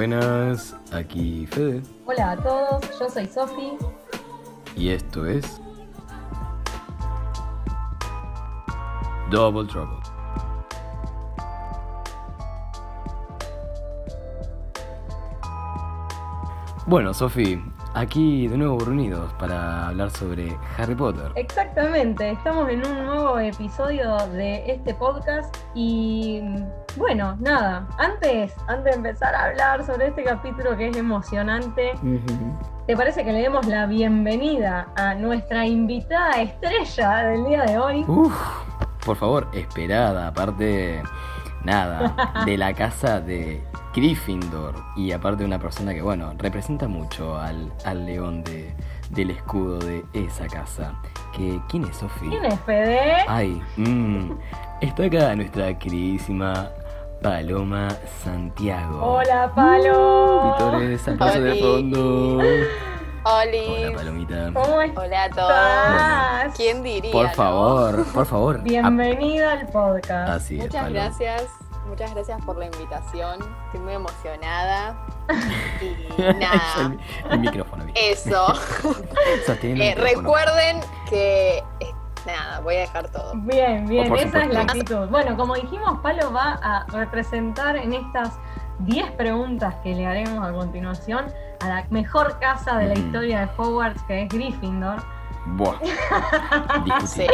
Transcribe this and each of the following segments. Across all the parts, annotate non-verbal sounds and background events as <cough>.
Buenas, aquí Fede. Hola a todos, yo soy Sofi. Y esto es. Double Trouble. Bueno, Sofi, aquí de nuevo reunidos para hablar sobre Harry Potter. Exactamente, estamos en un nuevo episodio de este podcast y bueno, nada, antes, antes de empezar a hablar sobre este capítulo que es emocionante, ¿te parece que le demos la bienvenida a nuestra invitada estrella del día de hoy? Uf, por favor, esperada, aparte, nada, <laughs> de la casa de Gryffindor y aparte una persona que, bueno, representa mucho al, al león de, del escudo de esa casa. Que, ¿Quién es Sofi? ¿Quién es Fede? Ay, mmm, <laughs> está acá nuestra queridísima Paloma Santiago. Hola, Palo. Vitores, aplauso de fondo. Oli. Hola, Palomita. ¿Cómo estás? Hola a todos. ¿Quién diría? Por no? favor, por favor. <laughs> Bienvenida al podcast. Así es, Muchas Palo. gracias. Muchas gracias por la invitación. Estoy muy emocionada. <laughs> Y <laughs> nada. el micrófono. Eso. El Eh, micrófono. recuerden que. Nada, voy a dejar todo. Bien, bien, esa es la actitud. Bueno, como dijimos, Palo va a representar en estas 10 preguntas que le haremos a continuación a la mejor casa de la Ujú. historia de Hogwarts, que es Gryffindor. Buah. <laughs> Sí.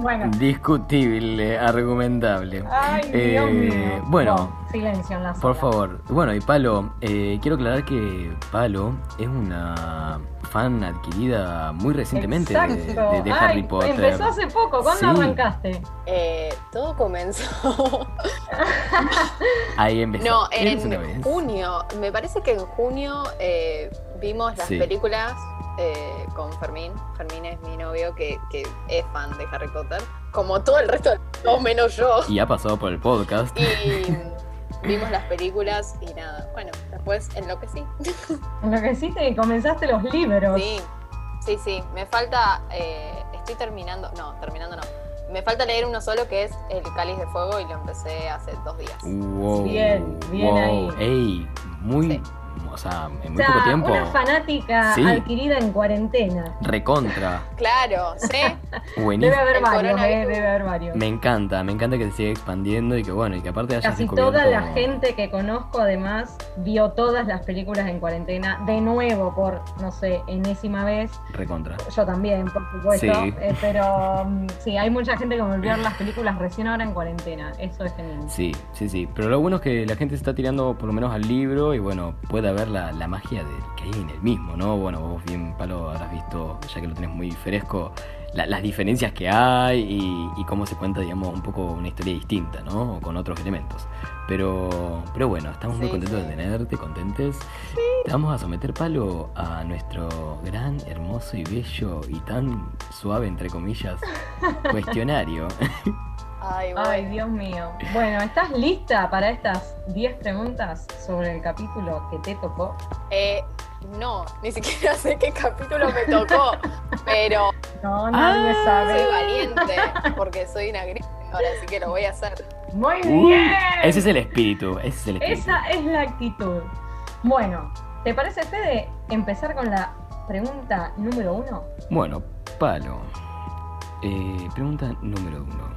Bueno, Discutible, argumentable. ay, Dios Eh, mío. bueno, No, silencio en la Por favor. Bueno, y Palo, eh, quiero aclarar que Palo es una fan adquirida muy recientemente de, Exacto. de- de Ay, Harry Potter. Empezó hace poco, ¿cuándo Sí. arrancaste? Eh, todo comenzó. <laughs> Ahí empezó. No, en vez. junio. Me parece que en junio eh, vimos las Sí. películas eh, con Fermín. Fermín es mi novio que, que es fan de Harry Potter. Como todo el resto, o menos yo. Y ha pasado por el podcast. Y vimos las películas y nada. Bueno, después enloquecí. En lo que hiciste <laughs> y comenzaste los libros. Sí, sí, sí. Me falta. eh, estoy terminando. No, terminando no. Me falta leer uno solo que es El Cáliz de Fuego y lo empecé hace dos días. Wow. Bien, bien wow. ahí. Ey, muy. Sí. Sea, en O muy sea, poco tiempo. una fanática Sí. adquirida en cuarentena. Recontra. <laughs> Claro, sí. <laughs> Buenísimo. Debe haber El varios, eh, debe haber varios. Me encanta, me encanta que se siga expandiendo y que bueno, y que aparte haya Casi descubierto... toda la gente que conozco además vio todas las películas en cuarentena de nuevo por, no sé, enésima vez. Recontra. Yo también, por supuesto. Sí. eh, pero mm, sí, hay mucha gente que volvió a ver las películas recién ahora en cuarentena. Eso es genial. Sí, sí, sí. Pero lo bueno es que la gente se está tirando por lo menos al libro y bueno, puede la, la magia de, que hay en el mismo, ¿no? Bueno, vos bien, Palo, habrás visto, ya que lo tenés muy fresco, la- las diferencias que hay y, y cómo se cuenta, digamos, un poco una historia distinta, ¿no? O Con otros elementos. Pero, pero bueno, estamos muy Sí, contentos sí. de tenerte, contentes. Te vamos a someter, Palo, a nuestro gran, hermoso y bello y tan suave, entre comillas, <laughs> cuestionario. Ay, bueno. Ay, Dios mío. Bueno, ¿estás lista para estas 10 preguntas sobre el capítulo que te tocó? Eh, no, ni siquiera sé qué capítulo me tocó, pero No, nadie Ah, sabe. soy valiente porque soy una gris ahora así que lo voy a hacer. Muy Uh, bien. ese es el espíritu, ese es el espíritu. Esa es la actitud. Bueno, ¿te parece, Fede, empezar con la pregunta número uno? Bueno, palo. Eh, pregunta número uno.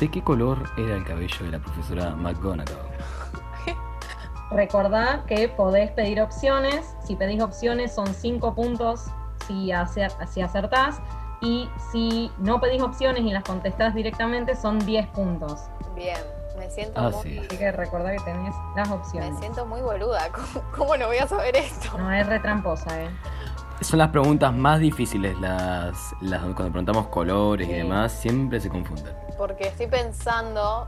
¿De qué color era el cabello de la profesora McGonagall? <laughs> Recordá que podés pedir opciones. Si pedís opciones son 5 puntos si, acer- si acertás. Y si no pedís opciones y las contestás directamente son 10 puntos. Bien, me siento Ah, muy, sí. Así que recordá que tenés las me opciones. siento muy boluda. <laughs> ¿Cómo, cómo no voy a saber esto? No es retramposa, ¿eh? Son las preguntas más difíciles, las, las cuando preguntamos colores y demás, siempre se confunden. Porque estoy pensando,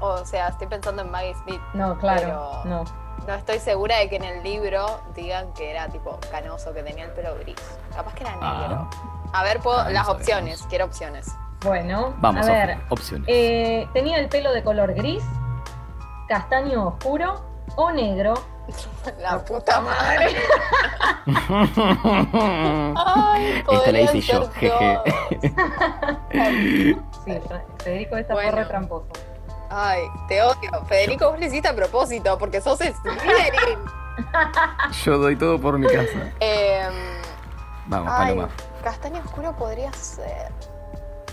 o, o sea, estoy pensando en Maggie Smith. No, claro, Pero- no. No estoy segura de que en el libro digan que era tipo canoso, que tenía el pelo gris. Capaz que era negro. Ah, A ver, puedo, Ah, las sabemos. opciones, quiero opciones. Bueno, vamos, a ver. Opciones. eh, tenía el pelo de color gris, castaño oscuro o negro. <laughs> La puta madre. <laughs> Ay, Esta la hice yo, jeje. Sí, Federico está Bueno. porre tramposo. Ay, te odio. Federico, vos lo hiciste a propósito porque sos Slytherin. <laughs> Yo doy todo por mi casa. Em, Vamos, ay, Paloma. castaño oscuro podría ser.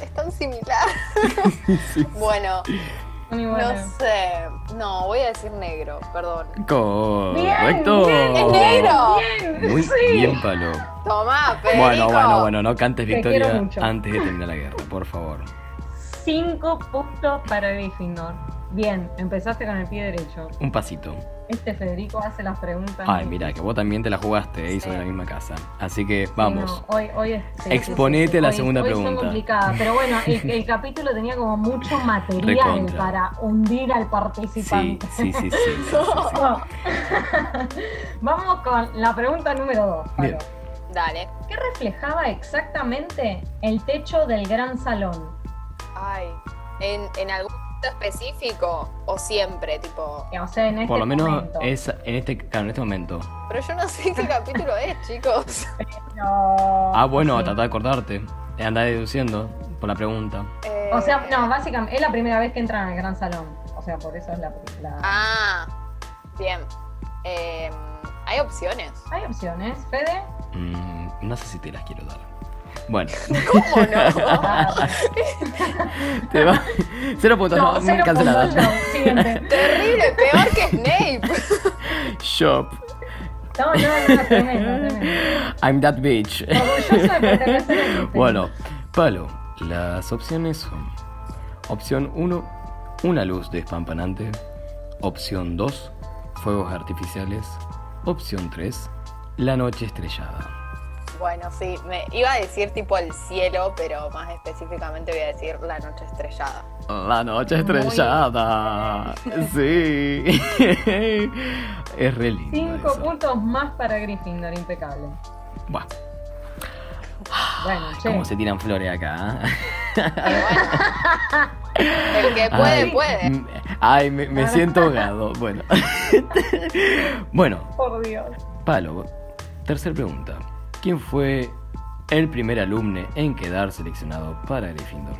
Es tan similar. Bueno, No sé. No, voy a decir negro, perdón. Correcto. Bien, ¡Es negro! Bien, Muy sí. bien, Palo. Tomá, Federico. Bueno, bueno, bueno, no cantes Te victoria antes de terminar la guerra, por favor. Cinco puntos para Gryffindor. Bien, empezaste con el pie derecho. Un pasito. Este Federico hace las preguntas. Ay, mira, que vos también te la jugaste eh, y de la misma casa. Así que vamos. no, hoy, hoy es, sí, Exponete sí, sí, sí. la Hoy- segunda hoy pregunta. Son complicadas, pero bueno, el, <laughs> el capítulo tenía como mucho material Recontra. para hundir al Sí, participante. sí, sí, sí. sí, sí, sí. <laughs> Vamos con la pregunta número dos. Bien. Dale. ¿Qué reflejaba exactamente el techo del gran salón? Ay, ¿en, en algún momento específico o siempre? Tipo. O sea, en este Por lo menos momento. es en este, claro, en este momento. Pero yo no sé qué <laughs> capítulo es, chicos. No, Ah, bueno, sí. tratá de acordarte. Eh, Andá deduciendo por la pregunta. Eh, O sea, no, básicamente es la primera vez que entran al gran salón. O sea, por eso es la. la- Ah, bien. Em, Hay opciones. Hay opciones. Fede. Mm, no sé si te las quiero dar. Bueno, ¿Cómo no? Ah, te va. Cero puntos, no. Siguiente. Terrible, peor que Snape. Shop. No, no, no, tremendo, tremendo. I'm that bitch. Bueno, Palo, las opciones son: opción 1, una luz despampanante. Opción 2, fuegos artificiales. Opción 3, la noche estrellada. Bueno, sí, me iba a decir tipo el cielo, pero más específicamente voy a decir la noche estrellada. La noche estrellada. Sí. <laughs> es re lindo. Cinco eso. puntos más para Gryffindor, impecable. Buah, Bueno, che. cómo se tiran flores acá. ¿eh? Pero bueno, el que puede, Ay, puede. Ay, me, me siento ahogado. Bueno. <laughs> bueno, Por Dios. Palo, tercera pregunta. ¿Quién fue el primer alumno en quedar seleccionado para Gryffindor?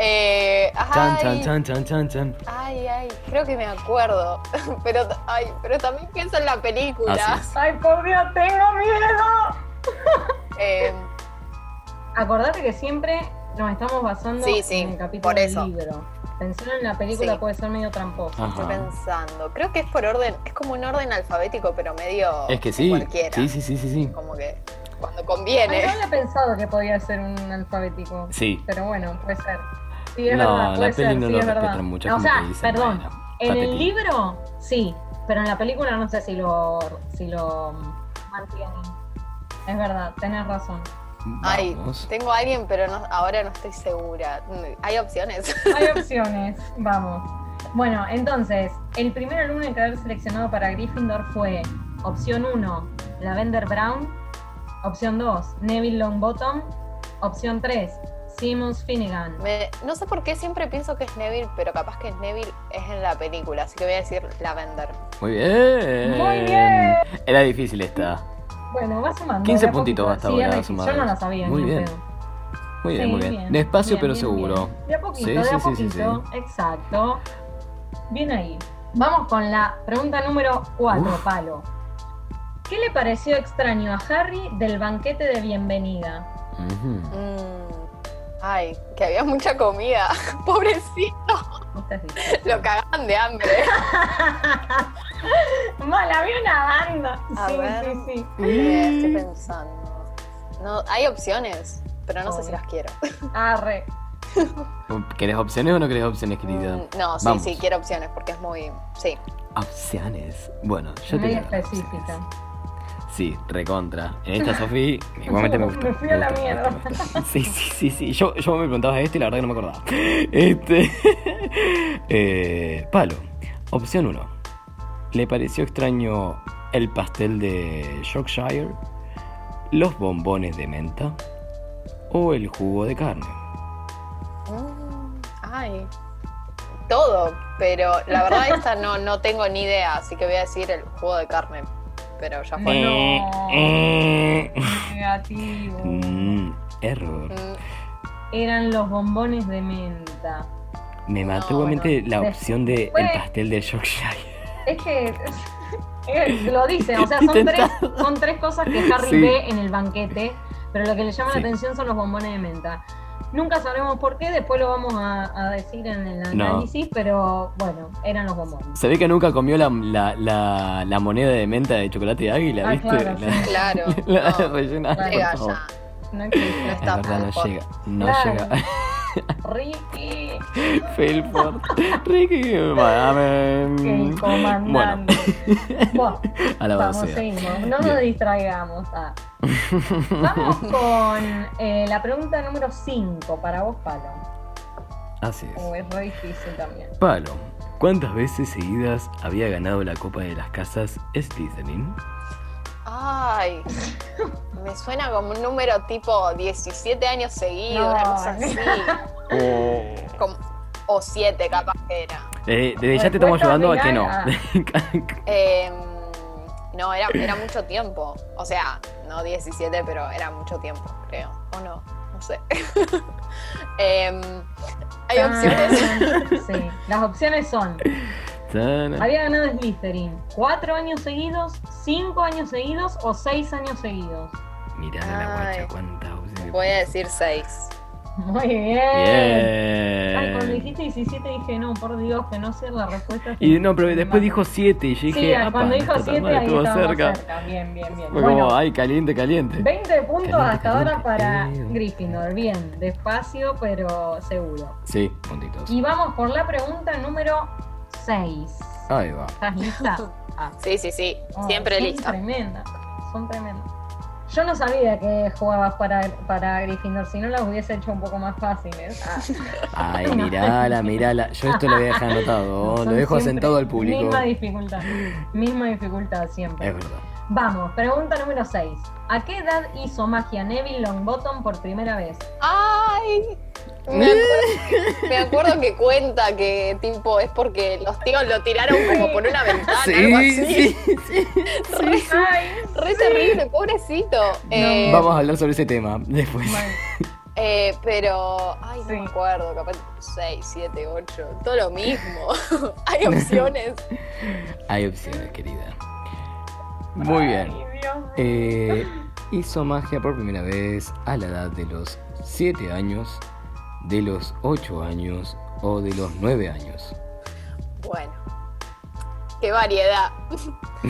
Eh, Chan, ay, chan, chan, chan, chan, chan. ay, ay, creo que me acuerdo. <laughs> Pero, ay, pero también pienso en la película. Ay, por Dios, tengo miedo. <laughs> Eh, Acordate que siempre nos estamos basando Sí, sí, en el capítulo por eso. del libro. Pensar en la película Sí. puede ser medio tramposo. Ajá. estoy pensando. Creo que es por orden, es como un orden alfabético, pero medio Es que sí. cualquiera. Sí, sí, sí, sí, sí. Como que cuando Ay, conviene. no había pensado que podía ser un alfabético. Sí. Pero bueno, puede ser. Sí, es No, verdad, la puede peli ser, no sí, lo es verdad. respetan mucho, o sea, que dicen, perdón, bueno, en el libro sí, pero en la película no sé si lo, si lo mantienen. Es verdad, tenés razón. Ay, tengo a alguien, pero no, ahora no estoy segura. Hay opciones. Hay <laughs> opciones, vamos. Bueno, entonces, el primer alumno en quedar seleccionado para Gryffindor fue opción 1, Lavender Brown, opción 2, Neville Longbottom, opción 3, Seamus Finnegan. Me- no sé por qué siempre pienso que es Neville, pero capaz que es Neville es en la película, así que voy a decir Lavender. Muy bien. Muy bien. Era difícil esta. Bueno, va sumando. 15 de a puntitos hasta Sí, ahora, sumando. Yo no la sabía. Muy bien. pedo. Muy bien, Sí, muy bien. bien. Despacio Bien, pero bien, seguro. bien. De a poquito, Sí, de a sí, sí, sí, poquito. Exacto. Bien ahí. Vamos con la pregunta número 4, Uf. Palo. ¿Qué le pareció extraño a Harry del banquete de bienvenida? Mm, Ay, que había mucha comida. <laughs> Pobrecito, lo cagaban de hambre. <laughs> Mal, había una banda. A sí, ver. sí, sí. Eh, estoy pensando. No, hay opciones, pero no sé si las quiero. Arre. <laughs> ¿Querés opciones o no querés opciones, querida? Mm, No, sí, Vamos. sí, quiero opciones porque es muy. Sí. Opciones. Bueno, yo te Muy a dar específica. opciones. Sí, recontra. En esta, Sofi, <laughs> igualmente me gustó. Me fui a la mierda. Sí, sí, sí, sí. Yo, yo me preguntabas esto y la verdad que no me acordaba. Este. <laughs> eh, palo. Opción 1. ¿Le pareció extraño el pastel de Yorkshire? ¿Los bombones de menta? ¿O el jugo de carne? Mm, Ay. Todo, pero la verdad esta no, no tengo ni idea, así que voy a decir el jugo de carne. Pero ya fue. No. Eh, eh. <laughs> Negativo. Mm, error. Mm, Eran los bombones de menta. Me mató No, igualmente la opción de el fue- pastel de Yorkshire. Es que <laughs> eh, lo dice, o sea, son tres, son tres cosas que Harry Sí. ve en el banquete, pero lo que le llama Sí. la atención son los bombones de menta. Nunca sabremos por qué, después lo vamos a, a decir en el No. análisis, pero bueno, eran los bombones. Se ve que nunca comió la, la, la, la moneda de menta de chocolate de águila, Ah, ¿viste? claro, La- sí. Claro. <laughs> la no, rellena, Claro. llega ya. No existe. No Es está verdad, no llega. No Claro. llega. Ricky, Felford. Ricky, el comandante. Bueno, Alabado vamos, sea. seguimos. No nos distraigamos. Ah. Vamos <laughs> con eh, la pregunta número 5 para vos, Palo. Así es. O es re difícil también. Palo, ¿cuántas veces seguidas había ganado la Copa de las Casas Slytherin? Ay, me suena como un número tipo 17 años seguidos, No, una cosa así. Oh. Como- o 7 capaz que era. Eh, desde ya te estamos llevando a que no. final, <laughs> Em, no, era, era mucho tiempo. O sea, no 17, pero era mucho tiempo, creo. O no, no sé. <laughs> Em, hay opciones. Sí, las opciones son. Había ganado Slytherin 4 años seguidos, 5 años seguidos o 6 años seguidos. Mirá la guacha cuántas opciones Voy a decir 6. Muy bien. Ay, cuando dijiste 17 dije, no, por Dios, que no sé la respuesta. Y no, pero después dijo 7 y yo dije, Sí, "Apa, cuando dijo está tan 7 mal, ahí estuvo cerca. cerca. Bien, bien, bien. Fue Bueno, como, ay, caliente, caliente. 20 puntos Caliente, hasta ahora caliente. para Eh. Gryffindor. Bien, despacio, pero seguro. Sí, puntitos. Y vamos por la pregunta número 6. Ahí va. ¿Estás lista? <laughs> Ah. Sí, sí, sí. Oh, Siempre son lista. Tremendas, son tremendas. Yo no sabía que jugabas para, para Gryffindor, si no las hubiese hecho un poco más fáciles. Ah, Ay, mirala, mirala. Yo esto lo voy a dejar anotado. <laughs> son Lo dejo asentado al público. Misma dificultad, misma dificultad siempre. Es verdad. Vamos, pregunta número 6. ¿A qué edad hizo magia Neville Longbottom por primera vez? Ay, me acuerdo, me acuerdo que cuenta que tipo es porque los tíos lo tiraron como por una ventana, algo así. sí. <laughs> Re, Ay, re terrible, pobrecito. Eh, Vamos a hablar sobre ese tema después. Bueno, eh, pero, ay, no Sí. me acuerdo, capaz 6, 7, 8, todo lo mismo. <laughs> Hay opciones. <laughs> Hay opciones, querida. Muy bien. ay, Dios. Eh, hizo magia por primera vez a la edad de los 7 años, de los 8 años o de los 9 años. Bueno, qué variedad. <laughs>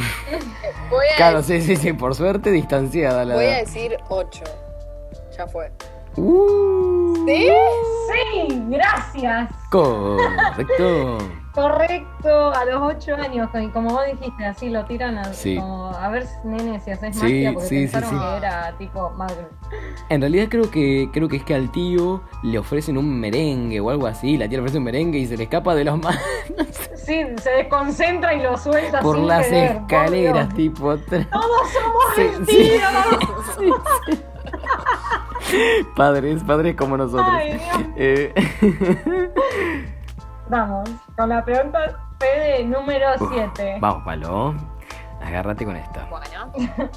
voy, a, Claro, sí, sí, sí, por suerte distanciada la voy a decir 8. Ya fue. Uh, ¿Sí? Sí, gracias. Correcto. <laughs> Correcto, a los 8 años, y como vos dijiste, así lo tiran a, Sí. como, a ver, nene, si haces Sí, magia, porque sí, sí, pensaron sí. que era tipo Magnus. En realidad creo que creo que es que al tío le ofrecen un merengue o algo así, la tía le ofrece un merengue y se le escapa de las manos <laughs> Sí, se desconcentra y lo suelta por sin las querer, escaleras, tipo. Todos somos Sí, vestidos. <laughs> <laughs> Padres, padres como nosotros. Ay, Dios. Eh, <laughs> Vamos, con la pregunta Fede número Uf, 7. Vamos, Palo. Agárrate con esta. Bueno, <laughs>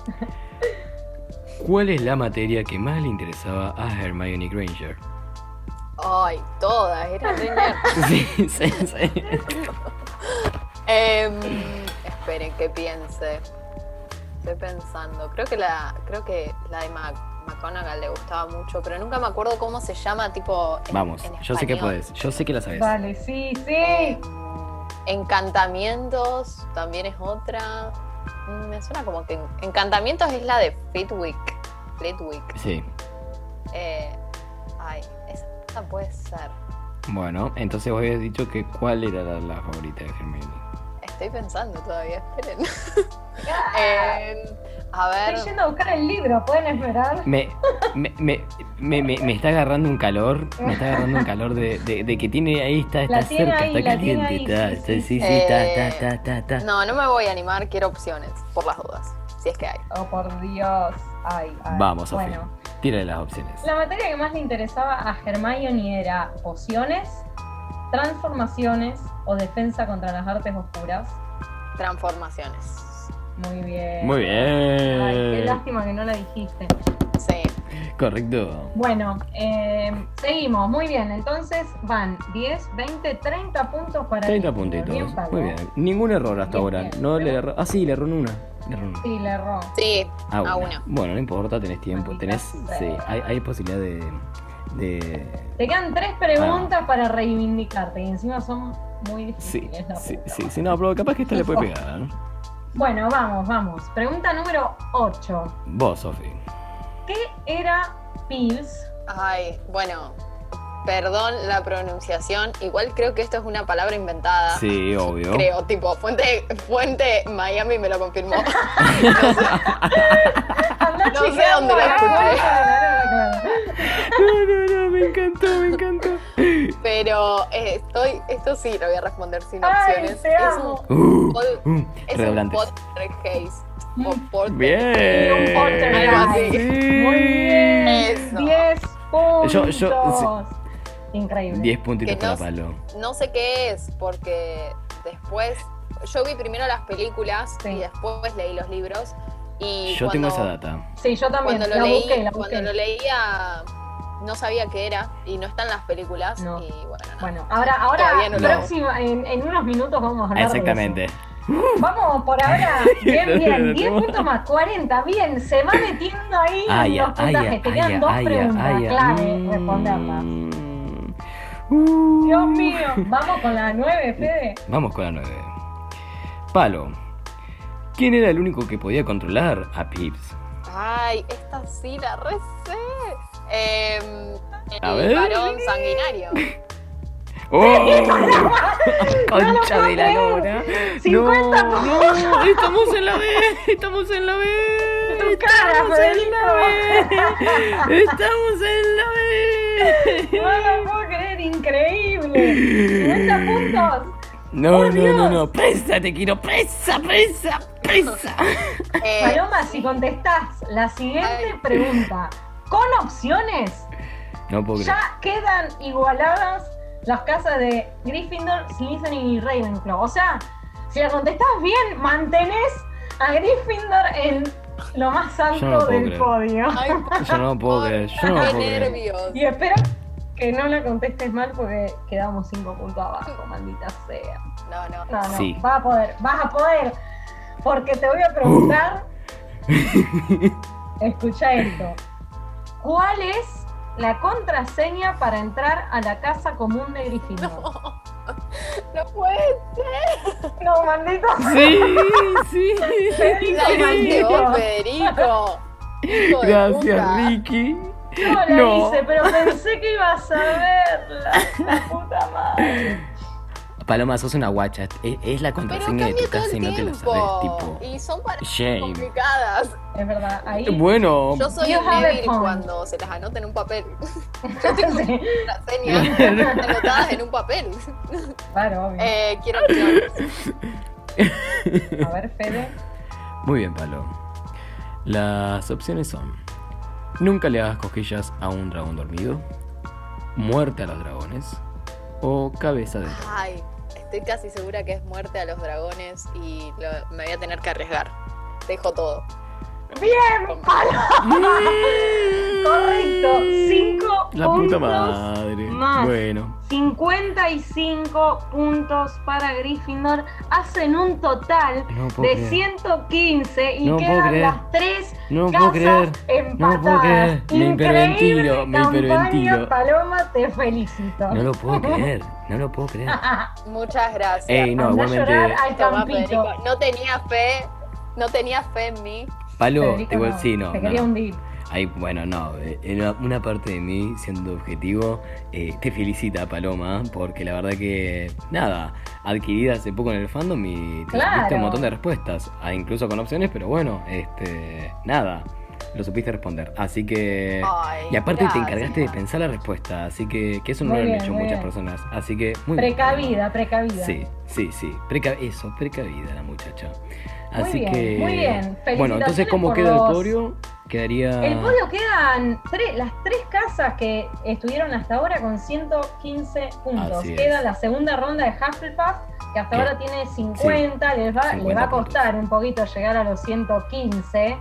¿Cuál es la materia que más le interesaba a Hermione Granger? ay, todas, era. Sí, sí, sí. Em, esperen que piense. Estoy pensando. Creo que la, creo que la de Mac, McGonagall le gustaba mucho, pero nunca me acuerdo cómo se llama, tipo. en- Vamos, en yo sé que puedes, yo sé que la sabes. Vale, sí, sí. Encantamientos también es otra. Mm, Me suena como que Encantamientos es la de Flitwick. Flitwick. Sí. Eh, ay, esa, puede ser. Bueno, entonces vos habías dicho que cuál era la, la favorita de Hermione. Estoy pensando todavía, esperen. <laughs> <laughs> Em, a ver. Estoy yendo a buscar el libro, ¿pueden esperar? Me, me, me, me, me- me está agarrando un calor, me está agarrando un calor de, de, de que tiene ahí, está, está cerca, ahí, está caliente, ahí, está, sí, está- sí, sí, Eh, está, está, está, está. No, no me voy a animar, quiero opciones, por las dudas, si es que hay. Oh, por Dios. Ay, ay. Vamos, Sofía, Bueno, tírale las opciones. la materia que más le interesaba a Hermione era pociones, transformaciones o defensa contra las artes oscuras. Transformaciones. Muy bien. Muy Ay, qué bien. lástima que no la dijiste. Sí. Correcto. Bueno, eh, seguimos, muy bien. Entonces van 10, 20, 30 puntos para 30 Gryffindor. puntitos. Bien. Muy bien. Ningún error hasta Bien, ahora. bien. No le erró. Ah, sí, le erró en una. Le erró una. Sí, le erró. Sí, Ah, a una. una. Bueno, no importa, tenés tiempo. Tenés. Sí, hay, hay posibilidad de. de Te quedan tres preguntas para reivindicarte y encima son muy sí, difíciles. sí, sí, madre. sí, no, pero capaz que esta le puede pegar. ¿no? Bueno, vamos, vamos. Pregunta número 8. Vos, Sofi. ¿Qué era Pils? Ay, bueno, perdón la pronunciación. Igual creo que esto es una palabra inventada. Sí, obvio. Creo, tipo, fuente, fuente Miami me lo confirmó. <laughs> Anda No sé dónde la la escuché. No, no, no, me encantó, me encantó. Pero eh, estoy, esto sí lo voy a responder sin Ay, opciones. te es un, Uh, pol- uh, es un. O polter- Bien. Algo así. Muy bien. Eso. 10 puntos. Yo- yo- Increíble. 10 puntitos Que no para palo. No sé qué es, porque después. Yo vi primero las películas Sí. y después leí los libros. Y Yo tengo cuando- esa data. Sí, yo también. Cuando la lo, leí, busqué, la cuando busqué. lo leía, no sabía qué era y no están las películas. No. Y bueno, nada. Bueno, ahora, ahora no próxima, en, en unos minutos vamos a hablar de Exactamente. eso. Vamos por ahora. <laughs> Bien, bien. 10 Tenemos- puntos más, 40. Bien, se va metiendo ahí Ah, en ya, los puntajes. Te quedan dos preguntas clave Mm. responderlas. Uh. Dios mío. Vamos con la 9, Fede. Vamos con la 9. Palo. ¿Quién era el único que podía controlar a Pips? Ay, esta sí la recé. Em, A el ver. varón sanguinario. <laughs> ¡Oh! <laughs> Concha No de la lora. 50 no, no, estamos en la B, estamos en la B. Tu cara, Estamos en la Federico. B. Estamos en la B. No lo puedo creer, increíble. 50 puntos. No, ¡Por no, no, Dios! no, presa, te quiero, presa, presa, presa. Eh, Paloma, si contestás la siguiente Ay. pregunta con opciones, No puedo creer. ya quedan igualadas las casas de Gryffindor, Slytherin y Ravenclaw. O sea, si la contestás bien, mantenés a Gryffindor en lo más no alto del creer. podio. ay, Yo no puedo creer, yo no qué puedo creer. Y espero que no la contestes mal porque quedamos 5 puntos abajo, maldita sea. No, no. No, no, Sí. vas a poder, vas a poder. Porque te voy a preguntar. <laughs> Escucha esto. ¿Cuál es la contraseña para entrar a la casa común de Gryffindor? No puede ser. No, maldito. Sí, sí. Federico, Federico. De Gracias. Ricky. Yo la No. hice, pero pensé que ibas a verla. La puta madre. Paloma, sos una guacha. Es, es la contraseña de tu todo casa el y no te la tiempo. sabes, tipo. Y son para Shame. complicadas. Es verdad, ahí. Bueno, Yo soy You un débil cuando se las anota en un papel. <laughs> <laughs> Sí, Contraseñas <laughs> anotadas en un papel. claro, obvio. Eh, quiero opciones. A ver, Fede. muy bien, Palo. Las opciones son: Nunca le hagas cosquillas a un dragón dormido, Muerte a los dragones o Cabeza de. Ay, estoy casi segura que es muerte a los dragones y me voy a tener que arriesgar. Dejo todo. Bien, palo. Correcto. Cinco La puta puntos madre. más. Bueno, 55 puntos para Gryffindor. Hacen un total no de creer. 115 y No quedan creer. las tres No casas puedo creer. empatadas. No puedo creer. Me hiperventilo, Increíble me hiperventilo. Paloma, te felicito. No lo puedo <laughs> creer. No lo puedo creer. <laughs> Muchas gracias. Ey, no, Anda a igualmente. llorar al. Federico. No tenía fe. No tenía fe en mí. Palo, Federico, igual no, sí, no. Te quería no. hundir. Ay, bueno, no. Una, parte de mí, siendo objetivo, eh, te felicita, Paloma, porque la verdad que, nada, adquirida hace poco en el fandom y te Claro. supiste un montón de respuestas, ah, incluso con opciones, pero bueno, este, nada, lo supiste responder. Así que. Ay, y aparte te gracias. encargaste de pensar la respuesta, así que, que eso no Muy lo han bien, hecho muchas bien. personas. Así que, muy bien, Precavida, precavida. Paloma. Sí, sí, sí. Preca- eso, precavida la muchacha. Muy Así bien, que. muy bien. Bueno, entonces, ¿cómo queda los- el podio? Quedaría. El podio quedan tres, las tres casas que estuvieron hasta ahora con 115 puntos. Queda la segunda ronda de Hufflepuff, que hasta ahora tiene 50, les va, le 50 va a costar un poquito llegar a los 115.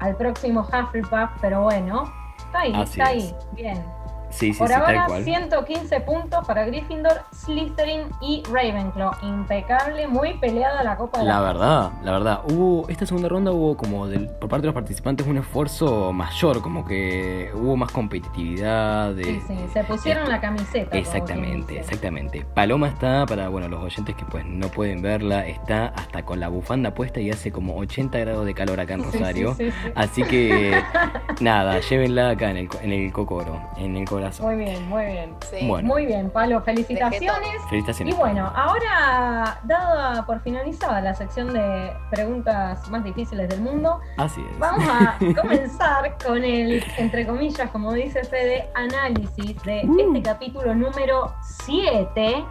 al próximo Hufflepuff, pero bueno, está ahí, Así está es. ahí, bien. Sí, sí, Por sí, ahora, tal cual. 115 puntos para Gryffindor, Slytherin y Ravenclaw. Impecable, muy peleada la Copa de La la verdad, la verdad, hubo, esta segunda ronda hubo como del, por parte de los participantes un esfuerzo mayor, como que hubo más competitividad. De, Sí, sí, se pusieron de- la camiseta. Exactamente, exactamente. Paloma está, para bueno, los oyentes que pues no pueden verla, está hasta con la bufanda puesta y hace como 80 grados de calor acá en sí, Rosario. sí, sí. Así que <laughs> nada, llévenla acá en el, en el cocoro, en el corazón. Muy bien, muy bien. Sí. Bueno. Muy bien, Palo, felicitaciones. Felicitaciones. Y bueno, ahora, dada por finalizada la sección de preguntas más difíciles del mundo, Así es. vamos a <laughs> comenzar con el, entre comillas, como dice Fede, análisis de Uh. este capítulo número 7,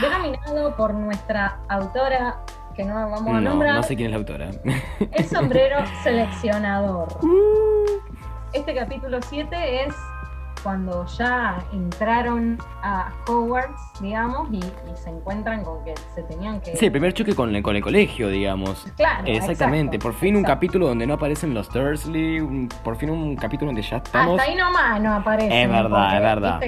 denominado por nuestra autora, que no vamos a No, nombrar, no sé quién es la autora. el sombrero <laughs> seleccionador. Uh. Este capítulo 7 es cuando ya entraron a Hogwarts, digamos, y, y se encuentran con que se tenían que... Sí, el primer choque con el, con el colegio, digamos. Claro, Exactamente, exacto, por fin un capítulo donde no aparecen los Dursley, un- por fin un capítulo donde ya estamos... Hasta ahí nomás no aparece. Es verdad, es verdad.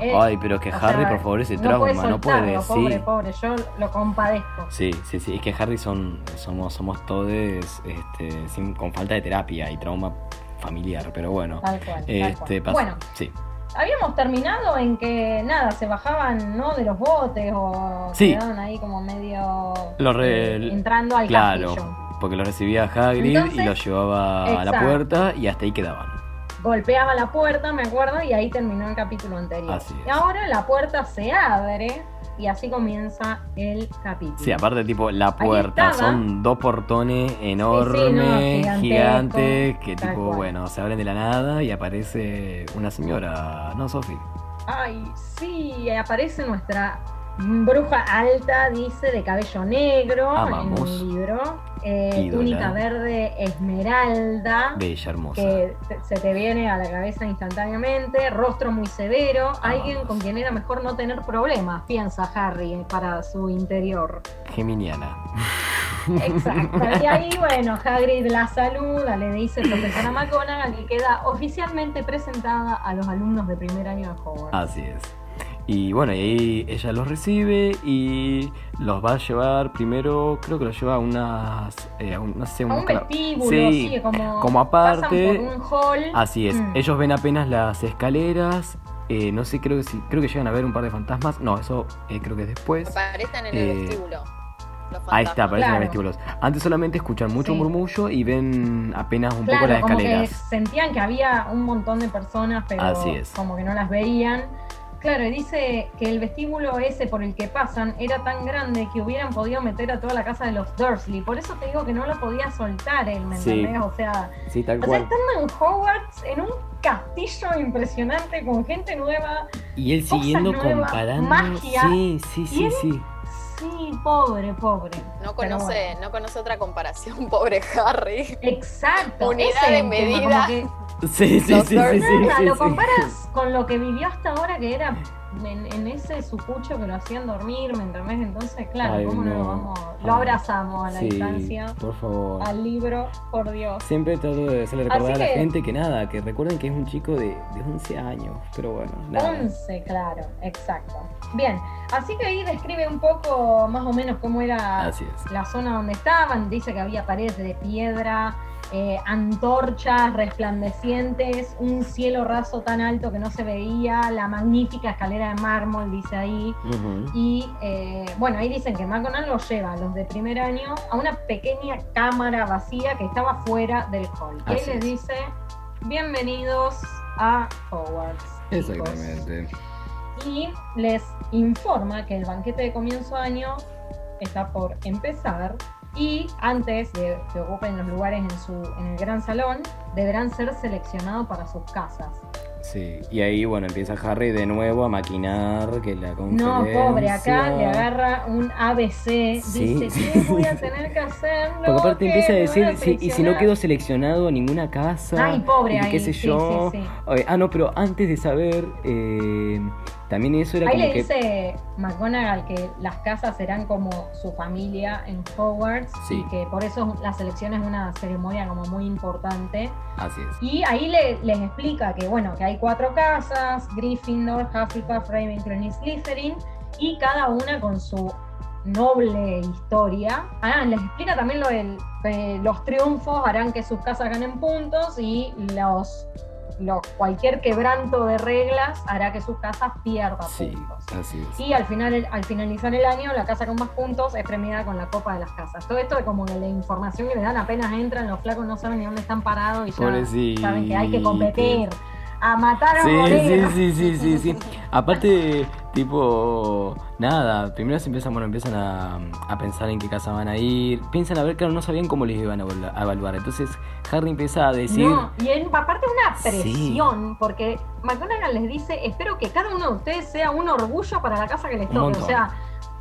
eh, Ay, pero que Harry, por favor, ese trauma, no puede, Pobre, sí. pobre, yo lo compadezco. Sí, sí, sí, es que Harry son, somos, somos todos este, sin- con falta de terapia y trauma familiar, pero bueno. Tal cual. tal Este, cual. pasa- Bueno, sí. habíamos terminado en que nada, se bajaban ¿no? de los botes o Sí. quedaban ahí como medio Los re- eh, entrando al Claro, castillo. porque lo recibía Hagrid y lo llevaba a la puerta y hasta ahí quedaban. Golpeaba la puerta, me acuerdo, y ahí terminó el capítulo anterior. Así es. Y ahora la puerta se abre y así comienza el capítulo. Sí, aparte tipo la puerta, son dos portones enormes, gigantes, que tipo, cual. bueno, se abren de la nada y aparece una señora, ¿no, Sofi? Ay, sí, aparece nuestra bruja alta, dice, de cabello negro Amamos. en el libro. Eh, túnica verde esmeralda. Bella, hermosa. que se te viene a la cabeza instantáneamente, rostro muy severo, alguien con quien era mejor no tener problemas, piensa Harry para su interior. Geminiana. Exacto. Y ahí, <laughs> bueno, Hagrid la saluda, le dice profesora McGonagall y queda oficialmente presentada a los alumnos de primer año de Hogwarts. Así es. Y bueno, y ahí ella los recibe y los va a llevar primero, creo que los lleva a unas, eh, a un- no sé, a un vestíbulo, Sí, sí, como, como aparte. pasan por un hall. Así es, Mm. ellos ven apenas las escaleras, eh, no sé, creo que sí, creo que llegan a ver un par de fantasmas, no, eso eh, creo que es después. Aparecen en Eh, el vestíbulo. los Ahí está, aparecen en Claro. vestíbulos. Antes solamente escuchan mucho Sí. murmullo y ven apenas un poco las como que escaleras. sentían que había un montón de personas, pero Así es. como que no las veían. Claro, y dice que el vestíbulo ese por el que pasan era tan grande que hubieran podido meter a toda la casa de los Dursley. Por eso te digo que no lo podía soltar él, ¿me Sí. entendés? O sea, Sí, tal o sea, cual. estando en Hogwarts, en un castillo impresionante con gente nueva. Y él siguiendo nuevas, comparando. magia. Sí, sí, Y sí, él- sí. Sí, pobre, pobre. No conoce, bueno. no conoce otra comparación, <laughs> pobre Harry. Exacto. Unidad de medida. que Sí, sí, sí, sí, sí, lo comparas con lo que vivió hasta ahora, que era en, en ese sucucho que lo hacían dormir, ¿me entendés? Entonces, claro, Ay, ¿cómo no, lo vamos? Lo abrazamos a la Sí, distancia, por favor. al libro, por Dios. Siempre trato de hacerle recordar Así a la que- gente que nada, que recuerden que es un chico de, de 11 años, pero bueno, nada. 11, claro, exacto. Bien, así que ahí describe un poco más o menos cómo era la zona donde estaban. Dice que había paredes de piedra, eh, antorchas resplandecientes, un cielo raso tan alto que no se veía, la magnífica escalera de mármol, dice ahí. Y eh, bueno, ahí dicen que McGonagall los lleva a los de primer año a una pequeña cámara vacía que estaba fuera del hall. Y ahí les es. dice, bienvenidos a Hogwarts. chicos". Y les informa que el banquete de comienzo de año está por empezar y antes de que ocupen los lugares en, su, en el gran salón, deberán ser seleccionados para sus casas. Sí, y ahí bueno, empieza Harry de nuevo a maquinar que la No, conferencia... pobre, acá le agarra un ABC, Sí. dice, ¿qué voy a tener que hacerlo? Porque aparte ¿Qué empieza a decir, sí, y si no seleccionar?". quedo seleccionado a ninguna casa, Ay, pobre y ahí, qué sé sí, yo. sí, ah, no, pero antes de saber, eh, también eso era Ahí como le que... dice McGonagall que las casas serán como su familia en Hogwarts Sí. y que por eso la selección es una ceremonia como muy importante. Así es. Y ahí le- les explica que, bueno, que hay cuatro casas, Gryffindor, Hufflepuff, Ravenclaw y Slytherin, y cada una con su noble historia. Ah, les explica también lo del, los triunfos harán que sus casas ganen puntos y los, los cualquier quebranto de reglas hará que sus casas pierdan Sí, puntos. así es. Y al final, al finalizar el año, la casa con más puntos es premiada con la copa de las casas. Todo esto es como la información que le dan apenas entran, los flacos no saben ni dónde están parados y ya saben que hay que competir, a matar a Sí, morir. sí, sí, sí, sí, sí. Aparte, tipo, nada, primero se empiezan, bueno, empiezan a, a pensar en qué casa van a ir. Piensan a ver, claro, no sabían cómo les iban a, evaluar. Entonces Harry empieza a decir, No, y en, aparte una Sí. presión, porque McGonagall les dice, espero que cada uno de ustedes sea un orgullo para la casa que les Un toque. O sea,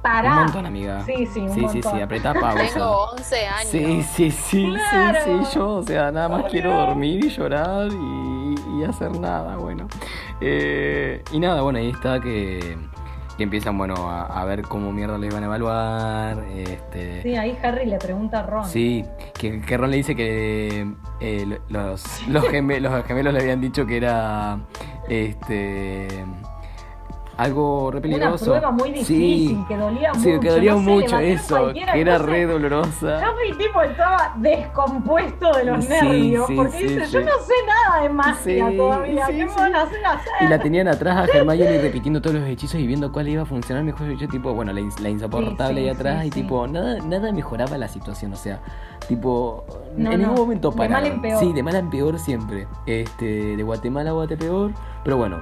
un para. montón, amiga. Sí, sí, un sí, sí, montón. sí, apretá pausa. Tengo 11 años. Sí, sí, sí, Claro. sí, sí, yo, o sea, nada más quiero dormir y llorar y, y hacer nada, bueno. Eh, y nada, bueno, ahí está que, que empiezan, bueno, a, a ver cómo mierda les van a evaluar, este... Sí, ahí Harry le pregunta a Ron. Sí, que, que Ron le dice que eh, lo- los, los gemelos le habían dicho que era este algo re Una peligroso. prueba muy difícil, Sí, que dolía sí, mucho. que dolía no sé, mucho levantar eso, que era cosa. re dolorosa. Harry tipo estaba descompuesto de los Sí, nervios, sí, porque sí, dice, sí. yo no sé nada de magia Sí, todavía, sí, ¿qué sí. me van a hacer hacer? Y la tenían atrás a Hermione repitiendo todos los hechizos y viendo cuál iba a funcionar mejor. Yo, tipo, bueno, la, la insoportable Sí, sí, ahí atrás sí, y, sí. tipo, nada, nada mejoraba la situación. O sea, tipo, No, en no, ningún momento de paraban. mal en peor. Sí, de mal en peor siempre. Este, de Guatemala a Guatepeor. Pero bueno,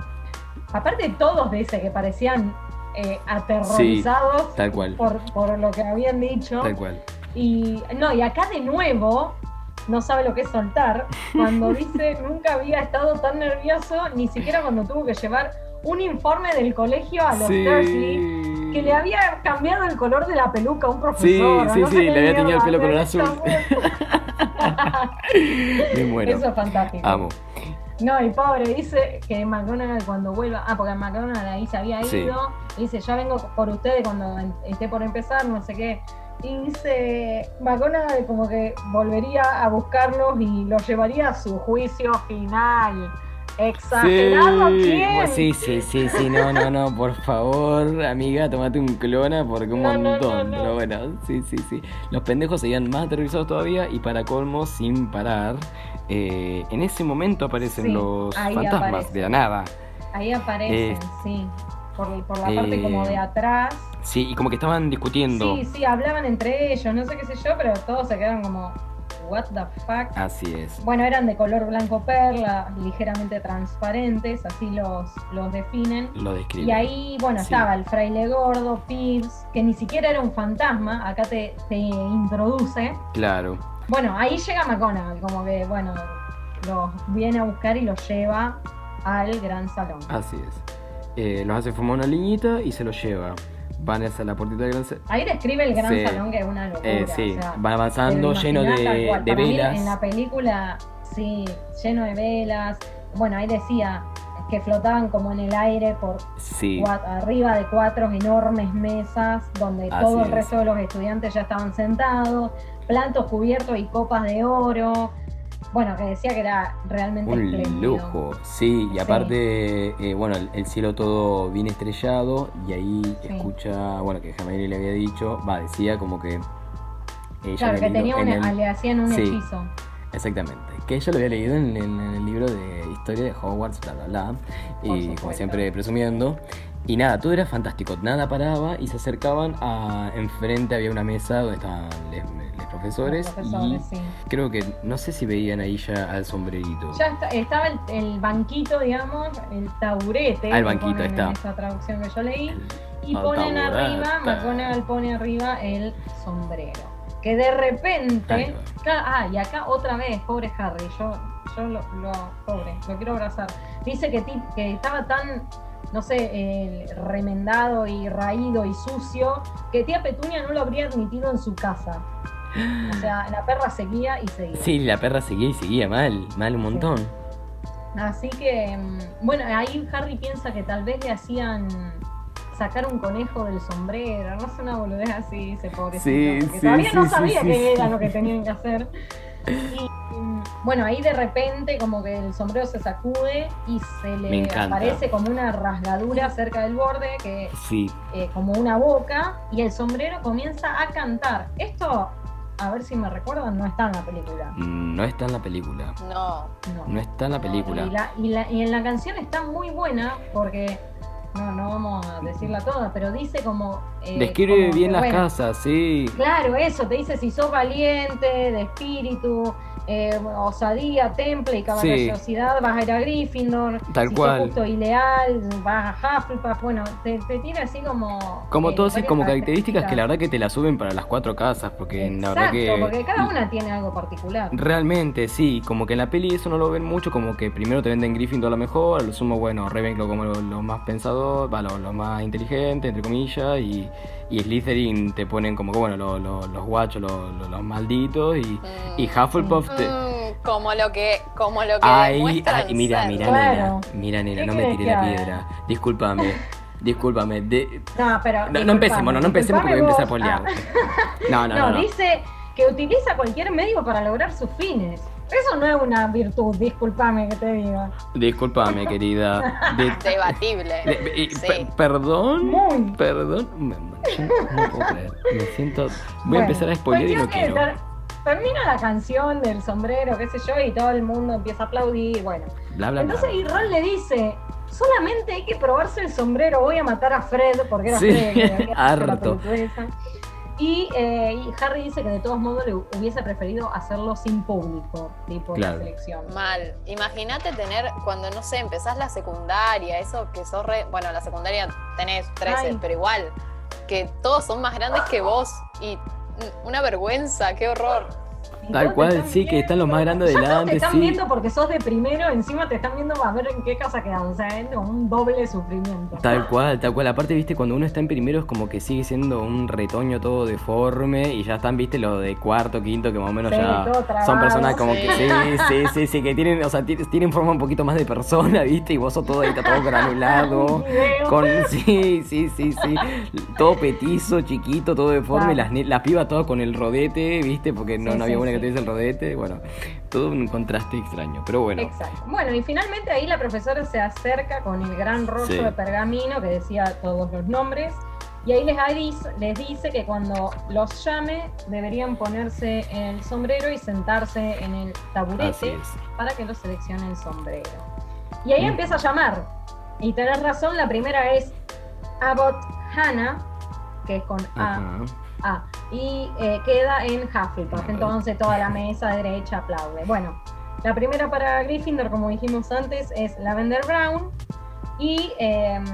Aparte todos dice que parecían eh, aterrorizados tal cual. por, por lo que habían dicho. Tal cual. Y no, y acá de nuevo no sabe lo que es soltar, cuando <laughs> dice nunca había estado tan nervioso, ni siquiera cuando tuvo que llevar un informe del colegio a los Sí. Dursley, que le había cambiado el color de la peluca a un profesor. Sí, sí, no sí, le había teñido el pelo color azul. Me muero. <laughs> Eso es fantástico. Amo. No, y pobre, dice que McDonald's cuando vuelva, ah, porque McDonald's ahí se había ido, Sí. dice, ya vengo por ustedes cuando esté por empezar, no sé qué. Y dice, McDonald's como que volvería a buscarlos y los llevaría a su juicio final. ¿Exagerado sí, quién? sí, sí, sí, sí, no, no, no, por favor, amiga, tomate un clona porque un No, montón. no, no. Pero bueno, sí, sí, sí. Los pendejos seguían más aterrorizados todavía y para colmo, sin parar, eh, en ese momento aparecen Sí, los fantasmas aparecen. de la nada. Ahí aparecen, Eh, sí. Por, por la parte eh, como de atrás. Sí, y como que estaban discutiendo. Sí, sí, hablaban entre ellos, no sé qué sé yo, pero todos se quedaron como, what the fuck. Así es. Bueno, eran de color blanco perla, ligeramente transparentes, así los, los definen. Lo describe. Y ahí, bueno, Sí. estaba el fraile gordo, Pibbs, que ni siquiera era un fantasma, acá te, te introduce. Claro. Bueno, ahí llega McGonagall, como que, bueno, los viene a buscar y los lleva al gran salón. Así es. Eh, los hace fumar una liñita y se los lleva. Van hacia la puertita del gran salón. Ahí describe el gran Sí. salón, que es una locura. Eh, sí, o sea, van te avanzando lleno de, mí, velas. en la película, sí, lleno de velas. Bueno, ahí decía que flotaban como en el aire por Sí. arriba de cuatro enormes mesas donde Así todo el es. resto de los estudiantes ya estaban sentados, platos cubiertos y copas de oro. Bueno, que decía que era realmente Un espléndido. lujo, sí, y Sí. aparte, eh, bueno, el, el cielo todo bien estrellado y ahí Sí. escucha, bueno, que Hermione le había dicho, va, decía como que ella Claro, que tenía en una, el- le hacían un sí. hechizo. Exactamente, que ella lo había leído en, en- en el libro de historia de Hogwarts, bla, bla, bla, y como siempre presumiendo. Y nada, todo era fantástico, nada paraba y se acercaban a... Enfrente había una mesa donde estaban les, profesores, Los profesores, y sí. creo que, no sé si veían ahí ya al sombrerito. Ya está- estaba el, el banquito, digamos, el taburete. Ah, el banquito, está. En esa traducción que yo leí. Y ponen taburete. arriba, McGonagall pone arriba el sombrero. Que de repente. Ah, y acá otra vez, pobre Harry, yo, yo lo, lo- pobre, lo quiero abrazar. Dice que, ti- que estaba tan, no sé, eh, remendado y raído y sucio, que tía Petunia no lo habría admitido en su casa. O sea, la perra seguía y seguía. Sí, la perra seguía y seguía mal, mal un montón. Así que, mm, bueno, ahí Harry piensa que tal vez le hacían sacar un conejo del sombrero, no sé, una boludez así, se pobrecito. Sí, sí, todavía no sí, sabía sí, qué sí. era lo que tenían que hacer. Y mm, bueno, ahí de repente como que el sombrero se sacude y se le aparece como una rasgadura cerca del borde, que Sí, eh, como una boca, y el sombrero comienza a cantar. Esto, a ver si me recuerdan, no está en la película. mm, no está en la película. No. No. No está en la película. Y, la- y la- y en la canción está muy buena porque, no, no vamos a decirla toda, pero dice como... eh, Describe como bien las bueno, casas, sí. Claro, eso, te dice si sos valiente, de espíritu, eh, osadía, temple y caballerosidad, vas a ir a Gryffindor. Tal si cual. justo y leal, vas a Hufflepuff. Bueno, te, te tira así como... Como eh, todas varias como características que la verdad que te las suben para las cuatro casas, porque la verdad Exacto, que... porque cada una tiene algo particular. Realmente, sí, como que en la peli eso no lo ven mucho, como que primero te venden Gryffindor a lo mejor, a lo sumo, bueno, Ravenclaw como lo, lo más pensador, va, lo, lo más inteligente, entre comillas, y, y Slytherin te ponen como que, bueno, lo- lo- los guachos, lo- lo- los malditos, y, y Mm, Hufflepuff te... mm, como lo que, como lo que Ay, ay, mira, ser. mira, Claro. nena, mira, nena, ¿Qué no me tiré la haga? piedra, discúlpame, discúlpame, de... No, pero. No, no empecemos, no, no empecemos porque voy a empezar a polear. Ah, no, no, no, no. dice que utiliza cualquier medio para lograr sus fines. Eso no es una virtud, discúlpame que te diga. Discúlpame, querida. De- <laughs> Debatible. de- y- Sí. pe- perdón, Muy. perdón, me- yo no puedo creer, me siento... Voy Bueno, a empezar a spoiler y no quiero. ter- Termina la canción del sombrero, qué sé yo, y todo el mundo empieza a aplaudir, bueno. Bla, bla, bla. Entonces y Ron le dice, solamente hay que probarse el sombrero, voy a matar a Fred, porque era Sí, Fred que había <laughs> hecho la harto. Y, eh, y Harry dice que de todos modos le hubiese preferido hacerlo sin público, tipo Claro. la selección. Mal. Imagínate tener, cuando no sé, empezás la secundaria, eso que sos re. Bueno, la secundaria tenés 13, Ay. pero igual, que todos son más grandes que vos y una vergüenza, qué horror. Tal cual, sí, que están los más grandes todos delante, te están sí. viendo porque sos de primero, encima te están viendo a ver en qué casa quedan. O sea, es un doble sufrimiento. Tal cual, tal cual. Aparte, viste, cuando uno está en primero es como que sigue siendo un retoño todo deforme y ya están, viste, los de cuarto, quinto, que más o menos Sí, ya trabado, son personas como sí. que sí, sí, sí, sí, que tienen, o sea, ti- tienen forma un poquito más de persona, viste, y vos sos todo ahí, está todo granulado. <laughs> Con, sí, sí, sí, sí. Todo petizo, chiquito, todo deforme, Claro. las, las pibas todas con el rodete, viste, porque no, había una que tuviese el rodete, bueno, todo un contraste extraño, pero bueno. Exacto. Bueno, y finalmente ahí la profesora se acerca con el gran rollo Sí. de pergamino que decía todos los nombres. Y ahí les, les dice que cuando los llame deberían ponerse el sombrero y sentarse en el taburete para que los seleccione el sombrero. Y ahí Mm. empieza a llamar. Y tenés razón, la primera es Abbott Hannah, que es con A. Ajá. Ah, y eh, queda en Hufflepuff. Entonces toda la mesa derecha aplaude. Bueno, la primera para Gryffindor, como dijimos antes, es Lavender Brown. Y em,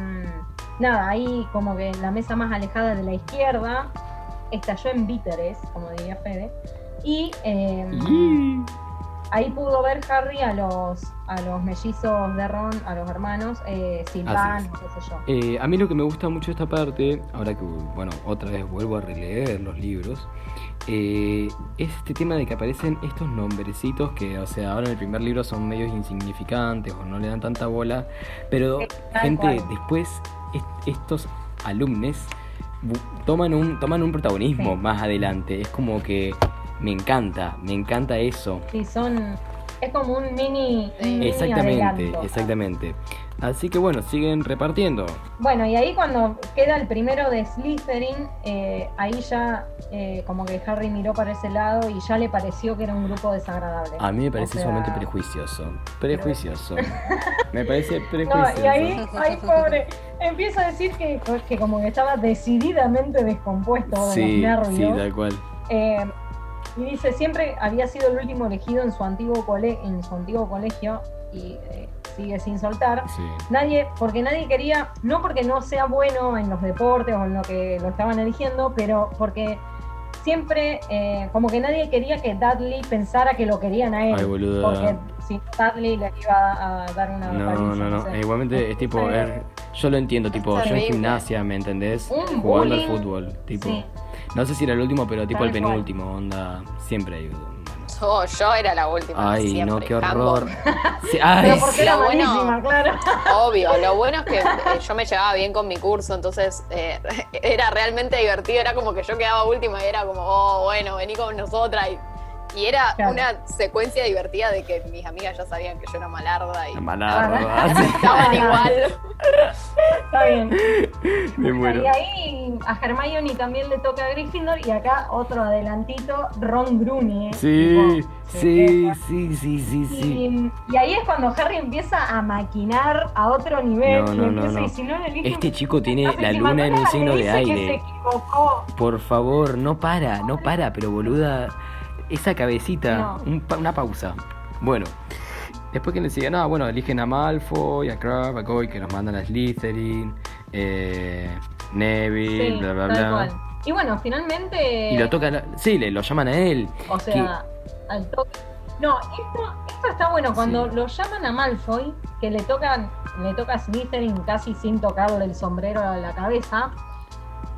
nada, ahí como que la mesa más alejada de la izquierda estalló en víteres, como diría Fede. Y em, Y- ahí pudo ver Harry a los, a los mellizos de Ron, a los hermanos, eh, Silvan, qué sé yo. Eh, a mí lo que me gusta mucho esta parte, ahora que, bueno, otra vez vuelvo a releer los libros, eh, es este tema de que aparecen estos nombrecitos que, o sea, ahora en el primer libro son medios insignificantes o no le dan tanta bola, pero gente, cual. después est- estos alumnos toman un, toman un protagonismo Sí. más adelante, es como que me encanta, me encanta eso. Sí, son. Es como un mini. Sí. mini Exactamente, adelanto. exactamente. Así que bueno, siguen repartiendo. Bueno, y ahí cuando queda el primero de Slytherin, eh, ahí ya eh, como que Harry miró para ese lado y ya le pareció que era un grupo desagradable. A mí me parece O sea, sumamente prejuicioso. Prejuicioso. <laughs> me parece No, prejuicioso. y ahí, ahí pobre, empieza a decir que, que como que estaba decididamente descompuesto de sí, los sí, nervios. tal cual. Eh, y dice, siempre había sido el último elegido en su antiguo, cole en su antiguo colegio y eh, sigue sin soltar. Sí. Nadie, porque nadie quería, no porque no sea bueno en los deportes o en lo que lo estaban eligiendo, pero porque siempre, eh, como que nadie quería que Dudley pensara que lo querían a él. Ay, boluda. porque si Dudley le iba a dar una No, paliza, no, no. sé. Eh, Igualmente es tipo, es- yo lo entiendo, tipo, yo en gimnasia, ¿me entendés? Un Jugando al fútbol, tipo. sí. No sé si era el último, pero tipo Tal el cual. penúltimo, onda. Siempre hay. bueno, Oh, yo era la última. Ay, siempre, no, qué horror. <laughs> Sí, ay, Pero porque era lo bueno- claro. Obvio, lo bueno es que eh, yo me llevaba bien con mi curso, entonces eh, <laughs> era realmente divertido, era como que yo quedaba última y era como, oh, bueno, vení con nosotras. Y, y era Claro. una secuencia divertida de que mis amigas ya sabían que yo era malarda y Malarda. <laughs> estaban igual. Está bien. Me muero. Y ahí a Hermione también le toca a Gryffindor y acá otro adelantito, Ron Bruni. Sí, Tipo, sí, que- sí, sí, sí, sí. Y, y ahí es cuando Harry empieza a maquinar a otro nivel. No, y no, empieza no, Este chico tiene la luna en un signo le de dice que se aire. equivocó. Por favor, no para, no para, pero boluda, esa cabecita, No. un pa- una pausa. Bueno, después que le sigue, nada, bueno, eligen a Malfoy, a Crabbe, a Goy, que nos mandan a Slytherin, eh, Neville, Sí, bla, bla, bla. cual. Y bueno, finalmente. Y lo tocan, sí, le, lo llaman a él. O sea, al toque. No, esto, esto está bueno. Cuando Sí. lo llaman a Malfoy, que le tocan, le toca a Slytherin casi sin tocarle el sombrero a la cabeza,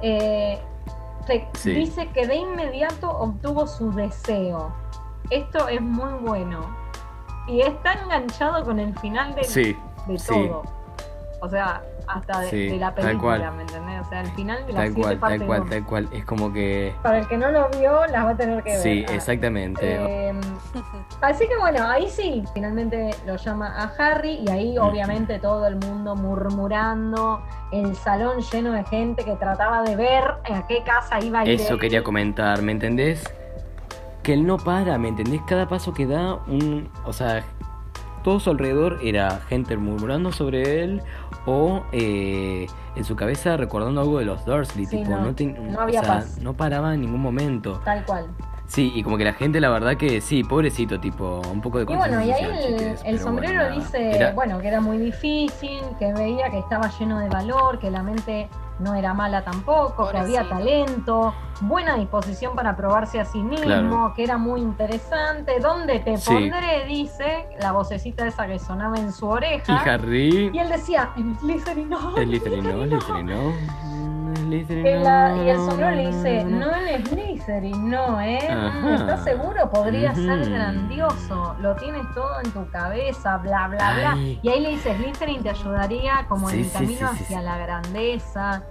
eh, te- Sí. dice que de inmediato obtuvo su deseo. Esto es muy bueno. Y está enganchado con el final de, Sí, de sí. todo. O sea, hasta de, Sí, de la tal película, cual. ¿me entendés? O sea, el final de la tal siete cual, tal cual, tal cual. Es como que... Para el que no lo vio, las va a tener que ver. Sí, Ah. exactamente. Eh, así que bueno, ahí sí, finalmente lo llama a Harry y ahí obviamente todo el mundo murmurando, el salón lleno de gente que trataba de ver a qué casa iba a ir. Eso quería comentar, ¿me entendés? Que él no para, ¿me entendés? Cada paso que da, un, o sea, todo su alrededor era gente murmurando sobre él o eh, en su cabeza recordando algo de los Dursley, Sí, tipo, no, no, te- no había o sea, paz. no paraba en ningún momento. Tal cual. Sí, y como que la gente, la verdad que sí, pobrecito, tipo, un poco de Y bueno, y ahí el, chiques, el pero sombrero bueno, dice, Era- bueno, que era muy difícil, que veía que estaba lleno de valor, que la mente no era mala tampoco, que había talento, buena disposición para probarse a sí mismo, Claro. que era muy interesante. ¿Dónde te Sí. pondré? Dice la vocecita esa que sonaba en su Y oreja. <laughs> Harry... Y él decía, en Slytherin no. Es Slytherin, no, no. Slytherin, la- y el sombrero le dice, no, en Slytherin, no, ¿eh? Ajá. ¿Estás seguro? Podría ser grandioso. Lo tienes todo en tu cabeza, bla, bla, bla. Y ahí le dice, Slytherin te ayudaría como Sí, en el camino sí, sí, hacia la grandeza.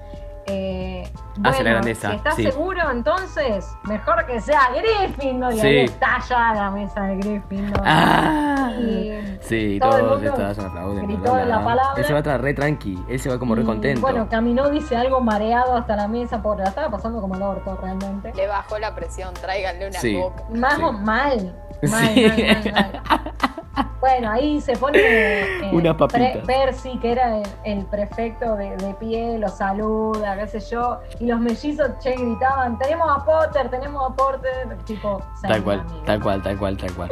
Eh, Hacia bueno, la grandeza, si estás sí. seguro, entonces mejor que sea Gryffindor. Y Sí. ahí estalla la mesa de Gryffindor. ¡Ah! Y Sí, todo el todos mundo estaban aplaudiendo. gritó bla. la palabra. Él se va a traer re tranqui, él se va como re y, contento. Bueno, caminó, dice algo mareado hasta la mesa, porque la estaba pasando como el orto realmente. Le bajó la presión, tráiganle una Sí. coca. Más Sí. o mal. Mal, Sí. mal, mal, mal. Bueno, ahí se pone eh, papitas. Percy, que era el, el prefecto de, de pie, lo saluda, qué sé yo, y los mellizos che gritaban, tenemos a Potter, tenemos a Potter, tipo, Tal cual, tal cual, tal cual, tal <laughs> cual.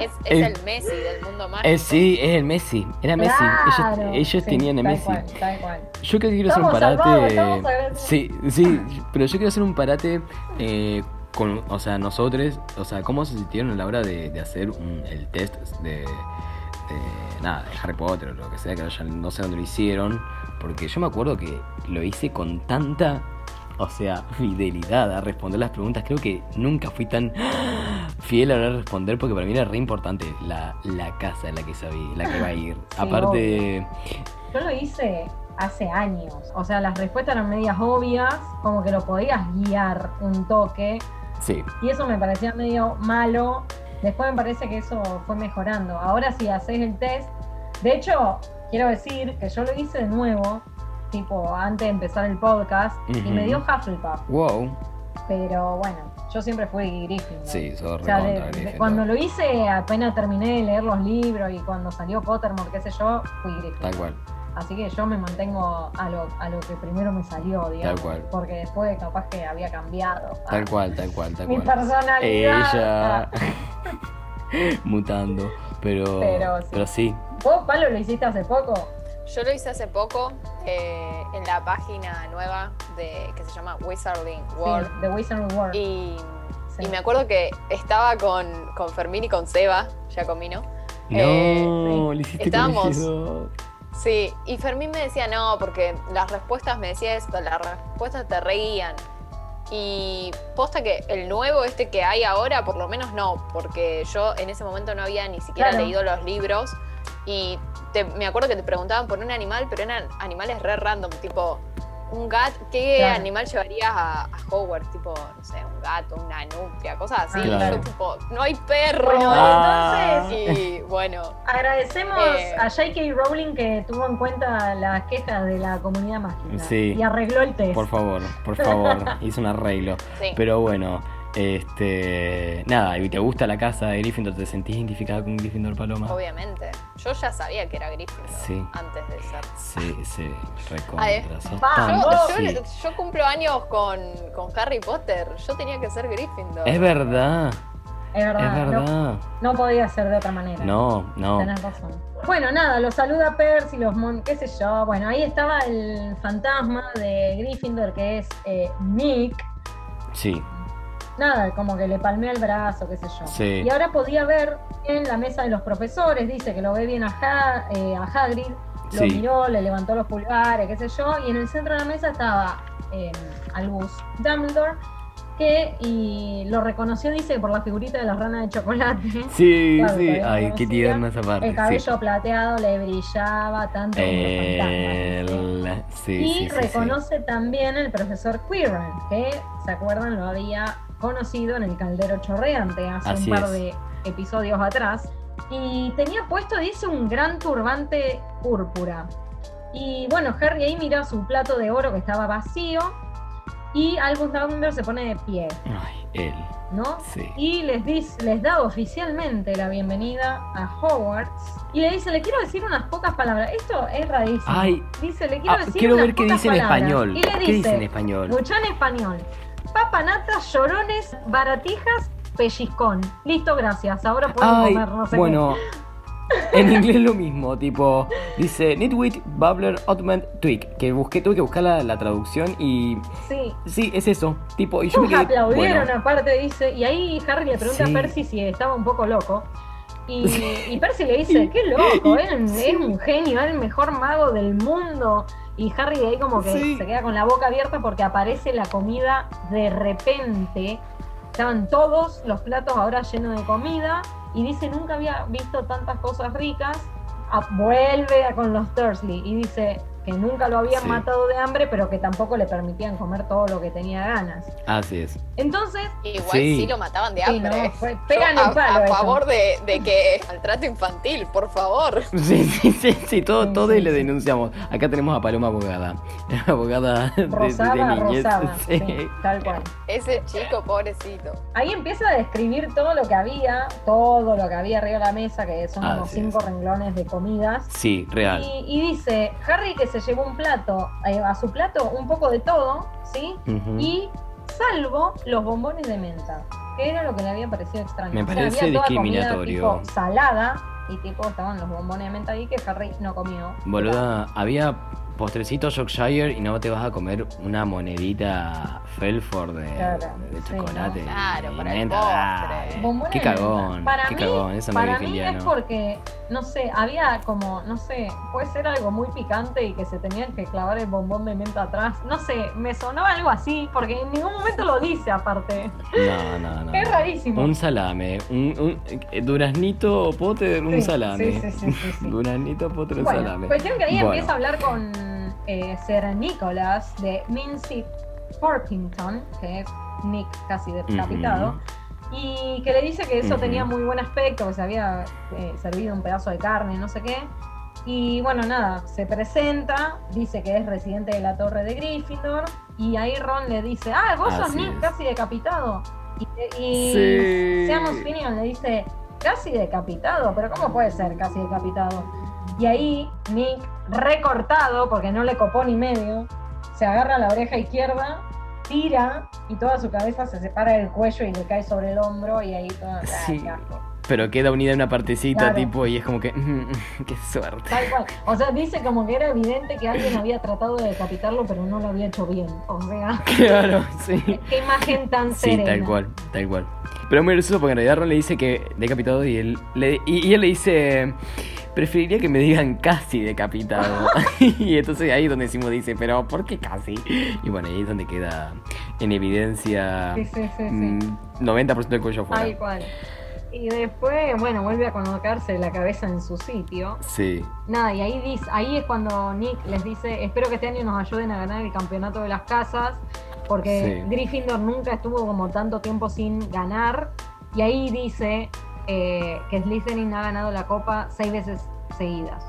Es, es Eh, el Messi del mundo mágico. Eh, sí, es el Messi, era Messi. Claro, ellos ellos sí, tenían a tal Messi. cual, tal cual. Yo creo que quiero hacer un parate. salvados. Sí, sí, pero yo quiero hacer un parate eh, con, o sea, nosotros, o sea, cómo se sintieron a la hora de, de hacer un- el test de, de, nada, de Harry Potter o lo que sea, que ya no sé dónde lo hicieron, porque yo me acuerdo que lo hice con tanta, o sea, fidelidad a responder las preguntas. Creo que nunca fui tan fiel a la hora de responder, porque para mí era re importante la, la casa en la que sabía, la que iba a ir. Sí, Aparte, Yo lo hice hace años. O sea, las respuestas eran medias obvias, como que lo podías guiar un toque. Sí, Y eso me parecía medio malo. Después me parece que eso fue mejorando. Ahora si haces el test. De hecho, quiero decir que yo lo hice de nuevo, tipo antes de empezar el podcast, y me dio Hufflepuff. wow. Pero bueno, yo siempre fui Gryffindor. Sí, O sea, de- cuando lo hice, apenas terminé de leer los libros y cuando salió Pottermore, qué sé yo, fui Gryffindor. Tal cual. Así que yo me mantengo a lo, a lo que primero me salió, digamos. cual. Porque después capaz que había cambiado. Tal cual, tal cual, tal Mi cual. personalidad. Ella <laughs> mutando, pero Pero pero sí. sí. ¿Vos, Palo, lo hiciste hace poco? Yo lo hice hace poco eh, en la página nueva de que se llama Wizarding World. Sí, The Wizarding World. Y, Sí. y me acuerdo que estaba con, con Fermín y con Seba, Giacomino. No, Eh, lo hiciste estábamos- con ellos dos. Sí, y Fermín me decía no, porque las respuestas me decía esto, las respuestas te reían. Y posta que el nuevo este que hay ahora, por lo menos no, porque yo en ese momento no había ni siquiera Claro. leído los libros y te- me acuerdo que te preguntaban por un animal, pero eran animales re random, tipo un gato, ¿qué Claro. animal llevarías a, a Hogwarts? Tipo, no sé, un gato, una nutria, cosas así. Ah, yo tipo, no hay perro. Bueno, Ah. entonces Y bueno, agradecemos Eh. a J.K. Rowling que tuvo en cuenta las quejas de la comunidad mágica Sí. y arregló el test. Por favor, por favor, <laughs> hizo un arreglo. sí. Pero bueno, este. Nada, y te gusta la casa de Gryffindor, te sentís identificada con Gryffindor Paloma. Obviamente. Yo ya sabía que era Gryffindor Sí. antes de ser. Sí, sí, recontra. sos vamos. tan- Yo, sí. yo- yo cumplo años con, con Harry Potter. Yo tenía que ser Gryffindor. Es verdad, Es verdad, es no- verdad. No, podía ser de otra manera. No, no. Tenés razón. Bueno, nada, los saluda Percy, los mon, qué sé yo. Bueno, ahí estaba el fantasma de Gryffindor que es eh, Nick. Sí, Nada, como que le palmea el brazo, qué sé yo. Sí. Y ahora podía ver en la mesa de los profesores, dice que lo ve bien a, Ha- eh, a Hagrid, lo Sí. miró, le levantó los pulgares, qué sé yo, y en el centro de la mesa estaba eh, Albus Dumbledore, que y lo reconoció, dice, por la figurita de la rana de chocolate. <laughs> sí, <laughs> Claro, sí. Ay, qué tierna esa parte. El cabello plateado le brillaba tanto como fantasma. Sí, Y reconoce también el profesor Quirrell, que, ¿se acuerdan? Lo había conocido en el Caldero Chorreante hace Así un par es. de episodios atrás. Y tenía puesto, dice, un gran turbante púrpura. Y bueno, Harry ahí mira su plato de oro que estaba vacío. Y Albus Dumbledore se pone de pie, Ay, él. ¿no? Sí. Y les, dice, les da oficialmente la bienvenida a Hogwarts. Y le dice, le quiero decir unas pocas palabras. Esto es rarísimo. Ay. dice, le quiero Ah, decir quiero unas ver qué pocas dice en palabras. español. Y le ¿Qué dice en dice, español? Mucho en español. Papanatas, llorones, baratijas, pellizcón. Listo, gracias. Ahora pueden Ay, comer, no sé bueno. En inglés lo mismo, tipo, dice Nitwit, Bubbler, Ottoman, Twig. Que busqué, tuve que buscar la, la traducción y. Sí. Sí, es eso. Tipo, y yo me quedé. aplaudieron bueno, aparte, dice. Y ahí Harry le pregunta Sí. a Percy si estaba un poco loco. Y, <laughs> y Percy le dice, qué loco, <laughs> Sí. es un genio, es el mejor mago del mundo. Y Harry de ahí como que Sí. se queda con la boca abierta porque aparece la comida de repente. Estaban todos los platos ahora llenos de comida. Y dice, nunca había visto tantas cosas ricas. Ah, vuelve a con los Dursley y dice que nunca lo habían Sí. matado de hambre, pero que tampoco le permitían comer todo lo que tenía ganas. Así es. Entonces, Igual Sí. sí. lo mataban de Sí, hambre. no, fue- Yo pegan a, el palo a eso. favor de, de que maltrato infantil, por favor. <laughs> Sí, sí, sí, sí, todo, Sí, todo sí, y le denunciamos. Acá tenemos a Paloma abogada. <laughs> abogada de, de rosada, niñez. rosada, <laughs> Sí. sí, tal cual. Ese chico, pobrecito. Ahí empieza a describir todo lo que había, todo lo que había arriba de la mesa, que son como Así cinco es. renglones de comidas. Sí, real. Y, y dice, Harry que se llevó un plato, eh, a su plato un poco de todo, ¿sí? Y salvo los bombones de menta, que era lo que le había parecido extraño. Me O sea, parece había toda comida discriminatorio. tipo salada y tipo estaban los bombones de menta ahí que Harry no comió. Boluda, había postrecito Yorkshire y no te vas a comer una monedita Felford de, Claro, de sí, chocolate. ¿no? Claro, para el postre. Qué cagón, Para qué mí, cagón, no para mí es porque, no sé, había como, no sé, puede ser algo muy picante y que se tenían que clavar el bombón de menta atrás. No sé, me sonaba algo así, porque en ningún momento lo dice aparte. No, no, no. <laughs> Es rarísimo. Un salame, un, un eh, duraznito Potter, un Sí, salame. sí, sí, sí, sí, sí. <laughs> Duraznito Potter, un Bueno, salame. cuestión que ahí Bueno. empieza a hablar con eh, Sir Nicholas de Mincy Porpington, que es Nick casi decapitado. Y que le dice que eso tenía muy buen aspecto, que se había eh, servido un pedazo de carne, no sé qué. Y bueno, nada, se presenta, dice que es residente de la torre de Gryffindor. Y ahí Ron le dice, ah, vos sos Nick es. casi decapitado. Y, y Sí. Seamus Finian le dice, casi decapitado, pero ¿cómo puede ser casi decapitado? Y ahí Nick, recortado, porque no le copó ni medio, se agarra la oreja izquierda, tira y toda su cabeza se separa del cuello y le cae sobre el hombro y ahí todo. ¡ay, Sí. Pero queda unida en una partecita, Claro. tipo, y es como que. <laughs> qué suerte. Tal cual. O sea, dice como que era evidente que alguien había tratado de decapitarlo, pero no lo había hecho bien. O sea, <laughs> Claro, sí. qué imagen tan Sí, serena. tal cual, tal cual. Pero es muy gracioso porque en realidad Ron le dice que decapitado y él le, y, y él le dice preferiría que me digan casi decapitado. <laughs> y entonces ahí es donde Simo dice, pero ¿por qué casi? Y bueno, ahí es donde queda en evidencia Sí, sí, sí, sí. mm, 90% del cuello Tal afuera. cual. Y después, bueno, vuelve a colocarse la cabeza en su sitio. Sí, Nada, y ahí, dice, ahí es cuando Nick les dice, espero que este año nos ayuden a ganar el campeonato de las casas, porque. Gryffindor nunca estuvo como tanto tiempo sin ganar. Y ahí dice eh, que Slytherin ha ganado la copa seis veces seguidas,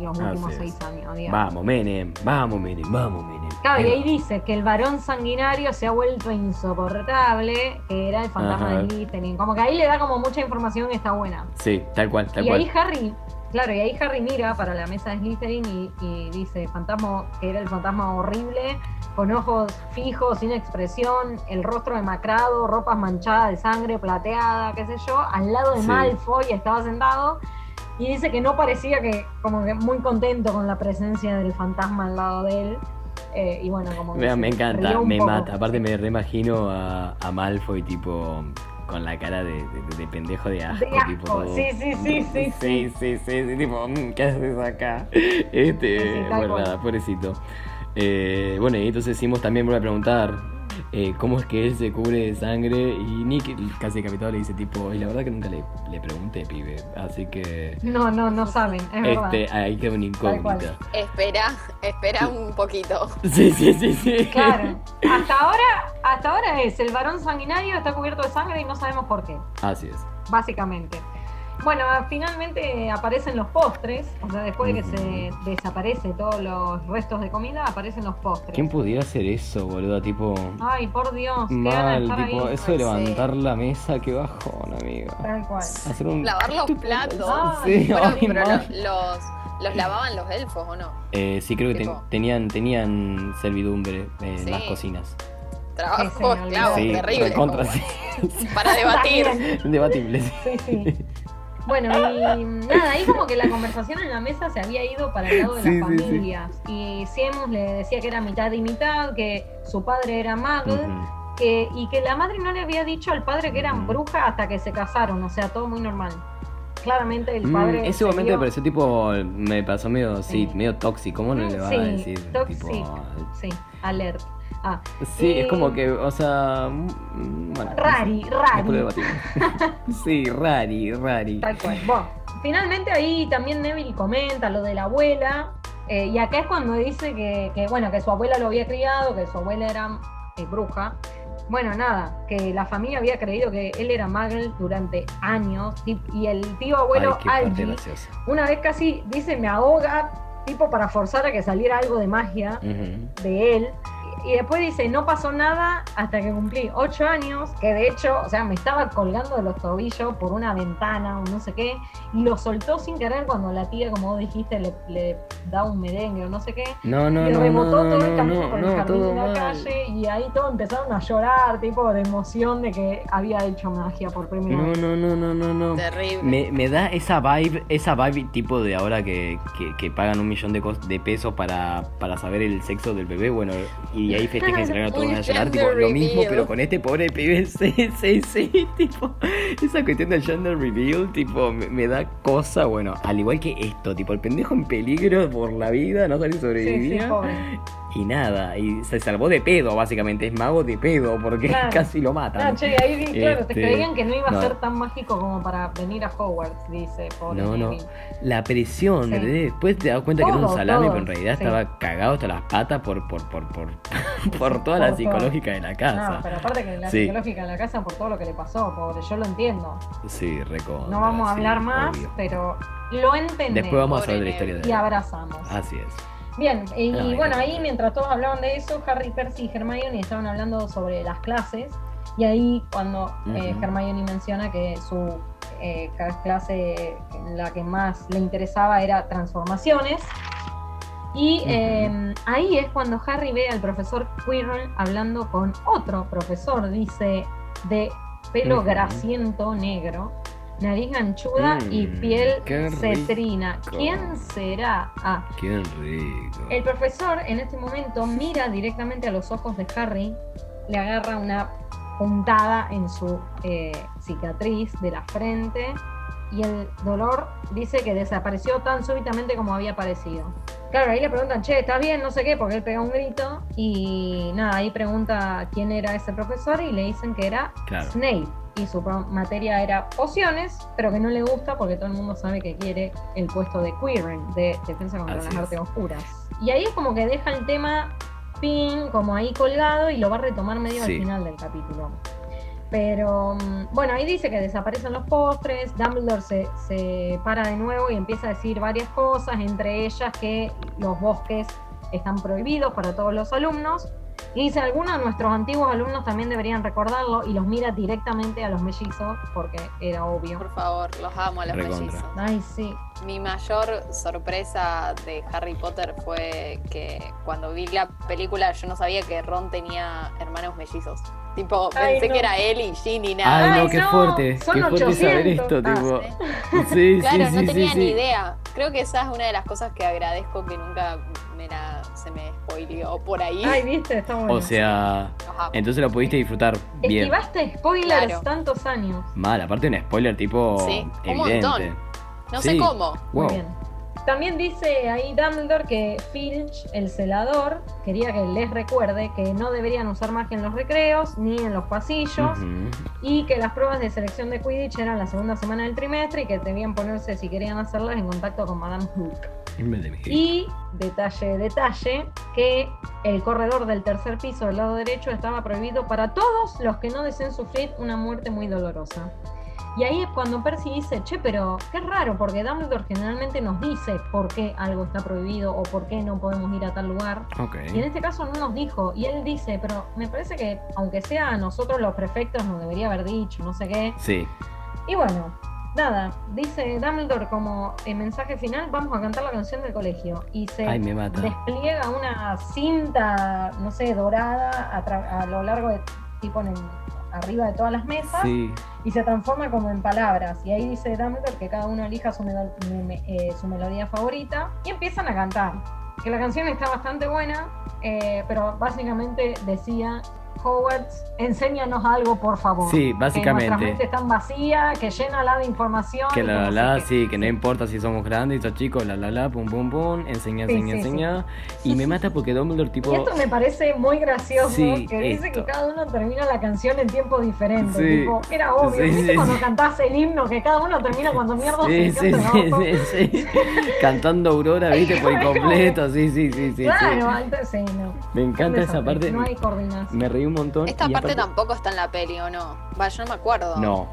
los Así últimos seis años. digamos. vamos, Menem, vamos, Menem, vamos, Menem. Claro, y Ahí dice que el varón sanguinario se ha vuelto insoportable, que era el fantasma Ajá. de Slytherin. Como que ahí le da como mucha información que está buena. Sí, tal cual, tal y cual. ahí Harry, claro, y ahí Harry mira para la mesa de Slytherin y, y dice, fantasma, que era el fantasma horrible, con ojos fijos, sin expresión, el rostro demacrado, ropas manchadas de sangre, plateada, qué sé yo, al lado de Sí. Malfoy estaba sentado. Y dice que no parecía que, como que muy contento con la presencia del fantasma al lado de él. Eh, y bueno, como se me encanta, me poco. mata. Aparte me reimagino a, a Malfoy tipo con la cara de, de- de pendejo de asco, De asco, tipo todo- sí, sí, sí, sí, sí, sí, sí, sí, tipo, mm, ¿qué haces acá? <laughs> Este, Sí, sí, bueno, nada, pobrecito. Eh, bueno, y entonces Simos también vuelve a preguntar eh, cómo es que él se cubre de sangre y Nick casi decapitado le dice tipo, y la verdad que nunca le, le pregunté, pibe, así que No, no, no saben, es verdad. este, ahí queda una incógnita. Espera, espera un poquito. <laughs> Sí, sí, sí, sí. Claro. Hasta ahora, hasta ahora es el varón sanguinario está cubierto de sangre y no sabemos por qué, Así es. básicamente. Bueno, finalmente aparecen los postres, o sea, después de que se desaparece todos los restos de comida, aparecen los postres. ¿Quién pudiera hacer eso, boludo? Tipo, Ay, por Dios, qué mal, estar tipo, ahí. eso de Sí. levantar la mesa, qué bajón, amigo. Tal cual. Hacer un... Lavar los platos. Sí, Bueno, ay, pero los, los lavaban los elfos, ¿o no? Eh, sí, creo que ten- tenían, tenían servidumbre en Sí. las cocinas. Trabajo Sí, sí, terrible. recontra, como- sí. Para <laughs> debatir. Debatible, sí. Sí, sí. Bueno, y nada, ahí como que la conversación en la mesa se había ido para el lado de Sí, las sí, sí. familias. Y Seamus le decía que era mitad y mitad, que su padre era mago, que, y que la madre no le había dicho al padre que eran brujas hasta que se casaron, o sea, todo muy normal. Claramente el Mm, padre. ese se momento me vio- pareció tipo, me pasó medio, sí, Sí. medio tóxico, ¿cómo no le vas Sí, a decir? tóxico. Tipo, Sí, alert. Ah, sí, Y- es como que, o sea, mm, no sé. rari, rari. <laughs> sí, rari, rari. Tal cual. Bueno, finalmente ahí también Neville comenta lo de la abuela. eh, y acá es cuando dice que, que, bueno, que su abuela lo había criado, que su abuela era eh, bruja. Bueno, nada, que la familia había creído que él era Muggle durante años. Y el tío abuelo Ay, Algie, una vez casi dice me ahoga, tipo para forzar a que saliera algo de magia de él. Y después dice, no pasó nada hasta que cumplí ocho años, que de hecho, o sea, me estaba colgando de los tobillos por una ventana o no sé qué, y lo soltó sin querer cuando la tía, como vos dijiste, le, le da un merengue o no sé qué, No, no, y no, rebotó no, todo el no, camino no, por el no, jardín de la mal. calle, y ahí todos empezaron a llorar, tipo de emoción de que había hecho magia por primera No, vez. no, no, no, no, no. Terrible. Me, me da esa vibe, esa vibe tipo de ahora que, que, que pagan un millón de, de pesos para, para saber el sexo del bebé, bueno, y ahí festejan y se largan todos Un gender tipo, lo mismo, pero con este pobre pibe, <laughs> sí, sí, sí, tipo, esa cuestión del gender reveal, tipo, me, me da cosa, bueno, al igual que esto, tipo, el pendejo en peligro por la vida, no Sí, sí, sobrevivía, pobre. Y nada, y se salvó de pedo, básicamente, es mago de pedo, porque Claro. <laughs> casi lo matan. Ah, che, ahí claro, te Este, creían que no iba a no. ser tan mágico como para venir a Hogwarts, dice, pobre No, no. La presión, Sí. Después te das cuenta que era un salame, todo, pero en realidad sí. estaba cagado hasta las patas por, por, por, <laughs> por, por toda la todo. psicológica de la No, casa. pero aparte que la Sí. psicológica en la casa por todo lo que le pasó, pobre, yo lo entiendo. Sí, recontra. No vamos a hablar más, obvio. pero lo entendemos Después vamos a saber de la historia de y abrazamos. Así es. Bien, y bueno, ahí mientras todos hablaban de eso, Harry, Percy y Hermione estaban hablando sobre las clases. Y ahí cuando eh, Ujú. Hermione menciona que su eh, clase en la que más le interesaba era transformaciones. Y eh, ahí es cuando Harry ve al profesor Quirrell hablando con otro profesor, dice, de pelo Ujú. grasiento negro, nariz ganchuda y Mm, piel cetrina. rico. ¿Quién será? Ah, Qué rico. el profesor en este momento mira directamente a los ojos de Harry, le agarra una puntada en su eh, cicatriz de la frente y el dolor dice que desapareció tan súbitamente como había aparecido. Claro, ahí le preguntan, che, ¿estás bien? No sé qué, porque él pega un grito. Y nada, ahí pregunta quién era ese profesor y le dicen que era Claro. Snape. Y su materia era pociones, pero que no le gusta porque todo el mundo sabe que quiere el puesto de Quirrell, de Defensa contra Así las es. Artes Oscuras. Y ahí es como que deja el tema pin como ahí colgado y lo va a retomar medio Sí. al final del capítulo. Pero mm, bueno, ahí dice que desaparecen los postres, Dumbledore se, se para de nuevo y empieza a decir varias cosas, entre ellas que los bosques están prohibidos para todos los alumnos. Y dice, algunos de nuestros antiguos alumnos también deberían recordarlo y los mira directamente a los mellizos porque era obvio. Por favor, los amo a los Recontra. mellizos. Ay, sí. Mi mayor sorpresa de Harry Potter fue que cuando vi la película yo no sabía que Ron tenía hermanos mellizos. Tipo, Ay, pensé no. que era él y Ginny nada. Ay, no, qué no, fuerte. son Qué fuerte saber 800. esto, Ah, tipo. ¿sí? <laughs> Sí, Claro, sí, no sí, tenía sí, ni idea. Creo que esa es una de las cosas que agradezco que nunca se me spoileó por ahí. Ay, viste, está bueno. O sea, entonces lo pudiste disfrutar bien. Esquivaste spoilers Claro. tantos años. Mal, aparte un spoiler tipo Sí, un evidente. montón. no sí. sé cómo. Muy bien. También dice ahí Dumbledore que Filch, el celador, quería que les recuerde que no deberían usar magia en los recreos ni en los pasillos y que las pruebas de selección de Quidditch eran la segunda semana del trimestre y que debían ponerse, si querían hacerlas, en contacto con Madame Hook. Y, detalle, detalle, que el corredor del tercer piso del lado derecho estaba prohibido para todos los que no deseen sufrir una muerte muy dolorosa. Y ahí es cuando Percy dice, che, pero qué raro, porque Dumbledore generalmente nos dice por qué algo está prohibido o por qué no podemos ir a tal lugar. Y en este caso no nos dijo. Y él dice, pero me parece que aunque sea a nosotros los prefectos nos debería haber dicho, no sé qué. Sí. Y bueno, nada, dice Dumbledore como en mensaje final, vamos a cantar la canción del colegio. Y se Ay, despliega una cinta, no sé, dorada a, lo largo de, tipo en el- arriba de todas las mesas Sí. Y se transforma como en palabras. Y ahí dice Dumbledore que cada uno elija su, eh, su melodía favorita y empiezan a cantar. Que la canción está bastante buena, eh, pero básicamente decía Hogwarts, enséñanos algo, por favor. Sí, Que nuestra básicamente. mente está vacía, que llena la de información. Que la la la, qué. sí, que no importa si somos grandes o chicos, la la la, pum pum pum, enseña, Sí, enseña, sí, sí. enseña. Y me mata porque Dumbledore tipo... Y esto me parece muy gracioso, Sí, que dice esto. que cada uno termina la canción en tiempo diferente. Sí. Tipo, era obvio. Sí, ¿Viste sí, cuando sí. cantás el himno que cada uno termina cuando mierda Sí, se sí, sí, sí, <laughs> sí. Cantando Aurora, viste, por incompleto, sí, sí, sí, sí. Claro, sí. antes sí, no. Me encanta esa parte. No hay coordinación. Me reí un montón. Esta y parte aparte- tampoco está en la peli, ¿o no? Va, yo no me acuerdo. No,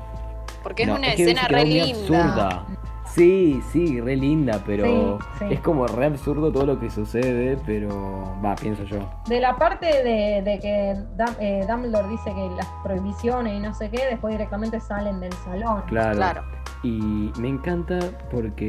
Porque es no, una es que escena re linda. absurda. Sí, sí, re linda, pero Sí, sí. es como re absurdo todo lo que sucede, pero va, pienso yo. De la parte de, de que eh, Dumbledore dice que las prohibiciones y no sé qué, después directamente salen del salón. Claro. Claro. Y me encanta porque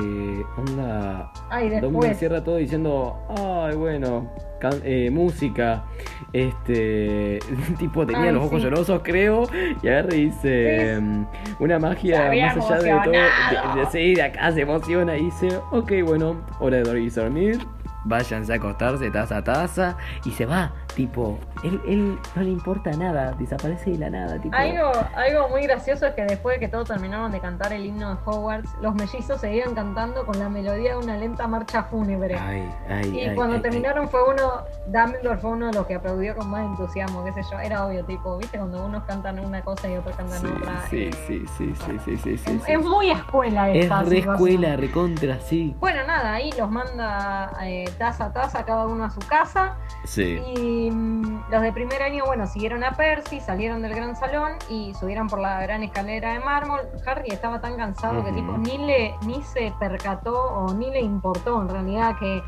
onda Ay, Dumbledore después. cierra todo diciendo, ay, bueno, can- eh, música. Este, <laughs> tipo tenía Ay, los ojos sí. llorosos, creo, y agarra y dice, Sí. mm, una magia más allá de todo. De, de- sí, de acá se emociona y dice, ok, bueno, hora de dormir y dormir. Váyanse a acostarse taza a taza y se va, tipo, él, él no le importa nada, desaparece de la nada, tipo. Algo, algo muy gracioso es que después de que todos terminaron de cantar el himno de Hogwarts, los mellizos seguían cantando con la melodía de una lenta marcha fúnebre. Ay, ay, Y ay, cuando terminaron fue uno, Dumbledore fue uno de los que aplaudió con más entusiasmo, qué sé yo, era obvio, tipo, viste ay. unos cantan una cosa y otros cantan Sí, otra. sí, eh, sí, sí, sí, sí, sí, sí, es, sí. es muy escuela Es esta re situación. escuela, recontra, sí. Bueno, nada, ahí los manda eh, taza a taza, cada uno a su casa. Sí. Y mm, los de primer año, bueno, siguieron a Percy, salieron del gran salón y subieron por la gran escalera de mármol. Harry estaba tan cansado que tipo ni le ni se percató o ni le importó en realidad que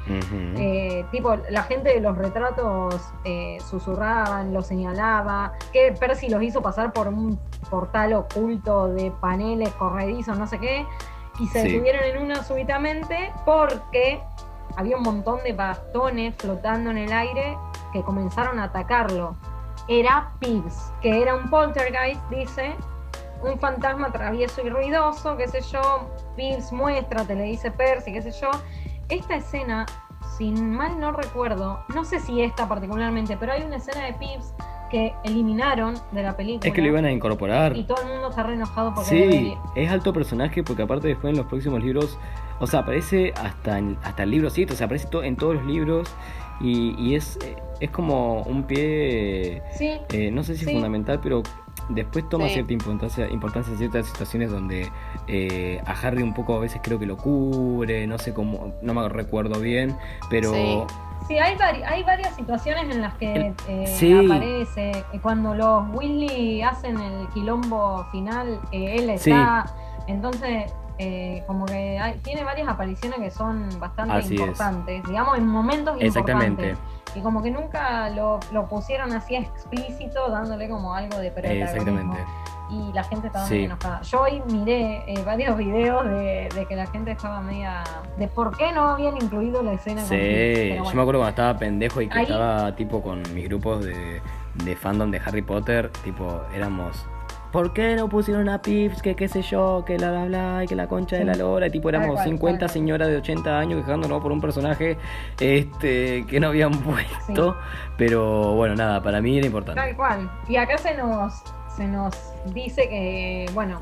eh, tipo la gente de los retratos eh, susurraban, lo señalaba, que Percy los hizo pasar por un portal oculto de paneles corredizos, no sé qué, y se Sí. detuvieron en una súbitamente porque había un montón de bastones flotando en el aire que comenzaron a atacarlo. Era Pibbs, que era un poltergeist, dice, un fantasma travieso y ruidoso, qué sé yo, Pibbs muéstrate, le dice Percy, qué sé yo. Esta escena, si mal no recuerdo, no sé si esta particularmente, pero hay una escena de Pibbs que eliminaron de la película. Es que lo iban a incorporar. Y todo el mundo está re enojado porque Sí, es alto personaje porque aparte después en los próximos libros o sea, aparece hasta en, hasta el libro 7, o sea, aparece en todos los libros y, y es, es como un pie, eh, no sé si fundamental, pero después toma cierta importancia, importancia en ciertas situaciones donde eh, a Harry un poco a veces creo que lo cubre, no sé cómo, no me recuerdo bien, pero... Sí, hay, hay varias situaciones en las que eh, aparece. Cuando los Weasley hacen el quilombo final, él está. Entonces, eh, como que tiene varias apariciones que son bastante importantes, digamos, en momentos Exactamente. importantes. Y como que nunca lo, pusieron así explícito, dándole como algo de protagonismo. Exactamente. Y la gente estaba muy enojada. Yo hoy miré eh, varios videos de, que la gente estaba media. de por qué no habían incluido la escena Sí, yo me acuerdo cuando estaba pendejo y que estaba tipo con mis grupos de, de fandom de Harry Potter, tipo, éramos ¿por qué no pusieron a Pips? Que qué sé yo, que la bla bla y que la concha de la lora. Y tipo, éramos 50 señoras de 80 años quejándonos por un personaje este que no habían puesto. Pero bueno, nada, para mí era importante. Tal cual. Y acá se nos, se nos dice que, bueno,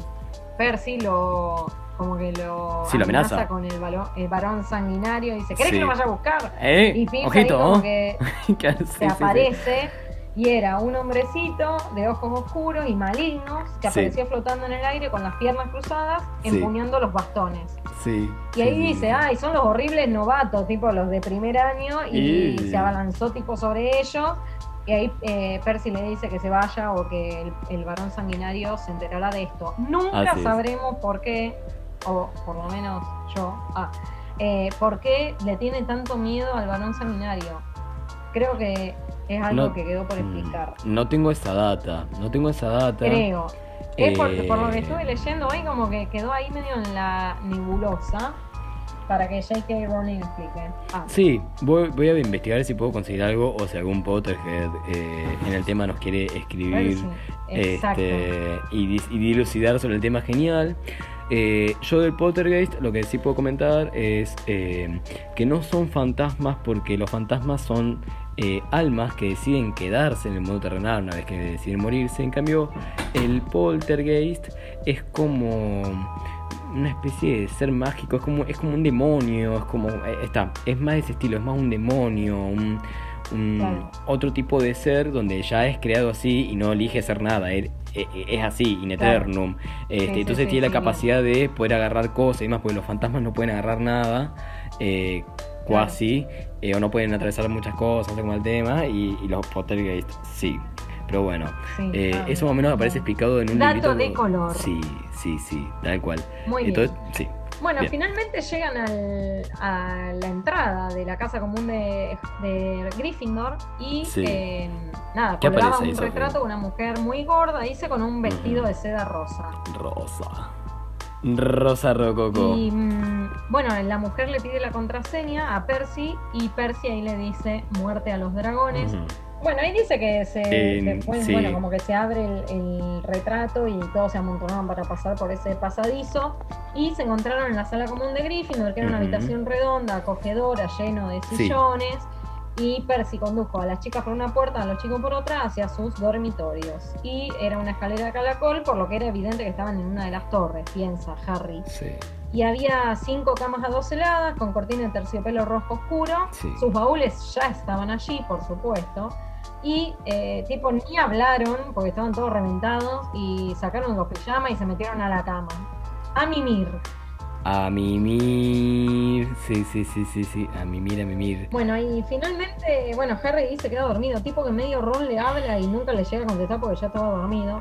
Percy lo como que lo, sí, amenaza. con el, varón sanguinario y dice, ¿querés que lo vaya a buscar? ¿Eh? Y Pips Ojito, como <laughs> que se aparece y era un hombrecito de ojos oscuros y malignos que aparecía flotando en el aire con las piernas cruzadas, empuñando los bastones. Sí. Y ahí dice, ay, son los horribles novatos, tipo los de primer año, y, se abalanzó tipo sobre ellos. Y ahí eh, Percy le dice que se vaya o que el, varón sanguinario se enterará de esto. Nunca sabremos por qué, o por lo menos yo, ah, eh, por qué le tiene tanto miedo al varón sanguinario. Creo que es algo que quedó por mm, explicar. No tengo esa data, no tengo esa data. Creo. Es porque, por lo que eh, estuve leyendo hoy, como que quedó ahí medio en la nebulosa para que J.K. Rowling explique. Ah. Sí, voy, voy, a investigar si puedo conseguir algo o si algún Potterhead eh, en el tema nos quiere escribir este, y, y, dilucidar sobre el tema genial. Eh, yo del Pottergeist lo que sí puedo comentar es eh, que no son fantasmas porque los fantasmas son eh, almas que deciden quedarse en el mundo terrenal una vez que deciden morirse. En cambio, el poltergeist es como una especie de ser mágico, es como, es como un demonio, es como. Eh, está, es más de ese estilo, es más un demonio, un, otro tipo de ser donde ya es creado así y no elige ser nada. es así, in eternum. Este, entonces tiene la capacidad de poder agarrar cosas y demás, porque los fantasmas no pueden agarrar nada. Eh, cuasi, eh, o no pueden atravesar muchas cosas, como el tema, y, los poltergeist sí. Pero bueno, eh, eso más o menos aparece explicado en un Dato de color. Sí, sí, sí, tal cual. Muy Entonces, Sí. Bueno, finalmente llegan al, a la entrada de la casa común de, de Gryffindor y eh, nada, colgaba un retrato de una mujer muy gorda, dice, con un vestido de seda rosa. Rosa. Rosa Rococo. Y mm, bueno, la mujer le pide la contraseña a Percy y Percy ahí le dice muerte a los dragones. Bueno, ahí dice que se, bueno, como que se abre el, retrato y todos se amontonaban para pasar por ese pasadizo. Y se encontraron en la sala común de Gryffindor, que era una habitación redonda, acogedora, lleno de sillones y Percy condujo a las chicas por una puerta, a los chicos por otra, hacia sus dormitorios. Y era una escalera de calacol, por lo que era evidente que estaban en una de las torres, piensa Harry. Sí. Y había cinco camas adoseladas con cortina de terciopelo rojo oscuro. Sus baúles ya estaban allí, por supuesto. Y eh, tipo ni hablaron porque estaban todos reventados y sacaron los pijamas y se metieron a la cama. A mimir. A mimir. Sí, sí, sí, sí, sí. A mimir, a mimir. Bueno, y finalmente, bueno, Harry se queda dormido. Tipo que medio Ron le habla y nunca le llega a contestar porque ya estaba dormido.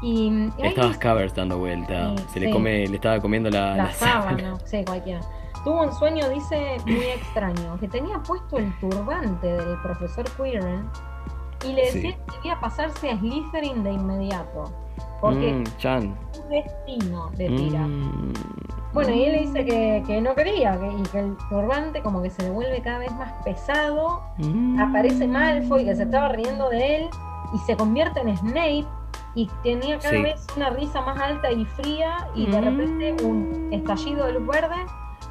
Y, estaba Scavers dando vuelta. se le come, le estaba comiendo la, la, sábana. Sí, cualquiera. Tuvo un sueño, dice, muy extraño, que tenía puesto el turbante del profesor Quirrell y le decía que debía pasarse a Slytherin de inmediato. Porque mm, Chan. Destino de tira. Mm. Bueno, y él le dice que, no quería, que, y que el turbante como que se devuelve cada vez más pesado, mm. aparece Malfoy que se estaba riendo de él, y se convierte en Snape, y tenía cada vez una risa más alta y fría, y de repente un estallido de luz verde,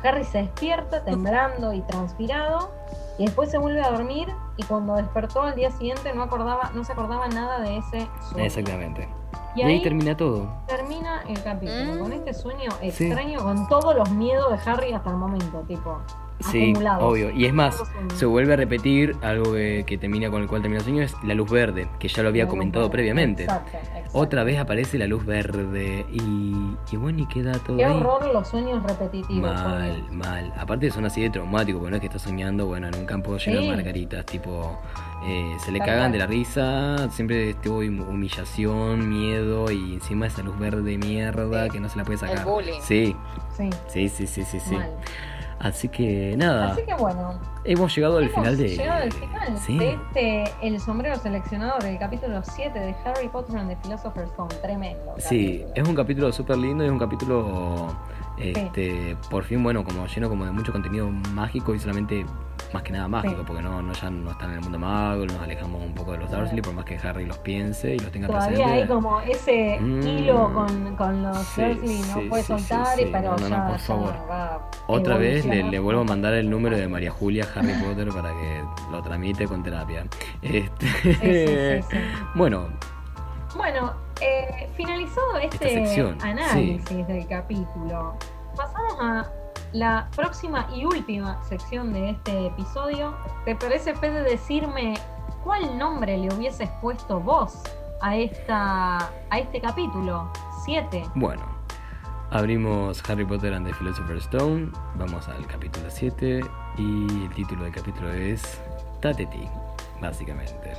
Harry se despierta temblando y transpirado, y después se vuelve a dormir, y cuando despertó al día siguiente no acordaba, no se acordaba nada de ese sueño. Exactamente. Y, ahí, termina todo. Termina el capítulo con este sueño extraño, con todos los miedos de Harry hasta el momento, tipo. Sí, obvio. Y es más, se vuelve a repetir algo que, termina con el cual termina el sueño, es la luz verde, que ya lo había comentado previamente. Exacto, Otra vez aparece la luz verde y, y bueno, y queda todo Qué horror los sueños repetitivos. Mal, mal. Aparte son así de traumáticos, porque no es que está soñando, bueno, en un campo lleno de margaritas, tipo... Eh, se le cagan de la risa, siempre estuvo humillación, miedo y encima esa luz verde de mierda que no se la puede sacar. Sí. Sí. Sí, sí, sí, sí, sí. Así que nada. Así que bueno. Hemos llegado al final de. Llegado al final de este El sombrero seleccionador, el capítulo 7 de Harry Potter and the Philosopher's Stone. Tremendo. Sí, es un capítulo súper lindo y es un capítulo. Este, por fin, bueno, como lleno como de mucho contenido mágico y solamente más que nada mágico, porque no, no ya no están en el mundo mago, nos alejamos un poco de los Dursley, por más que Harry los piense y los tenga Todavía hay como ese mm. hilo con, con los Dursley, no puede soltar, pero ya, por favor. Otra vez le, vuelvo a mandar el número de María Julia Harry Potter para que lo tramite con terapia. Este, <laughs> bueno. Bueno, eh, finalizado este análisis del capítulo, pasamos a la próxima y última sección de este episodio. ¿Te parece, Fede, decirme cuál nombre le hubieses puesto vos a, esta, a este capítulo 7? Bueno, abrimos Harry Potter and the Philosopher's Stone, vamos al capítulo 7 y el título del capítulo es Tateti, básicamente.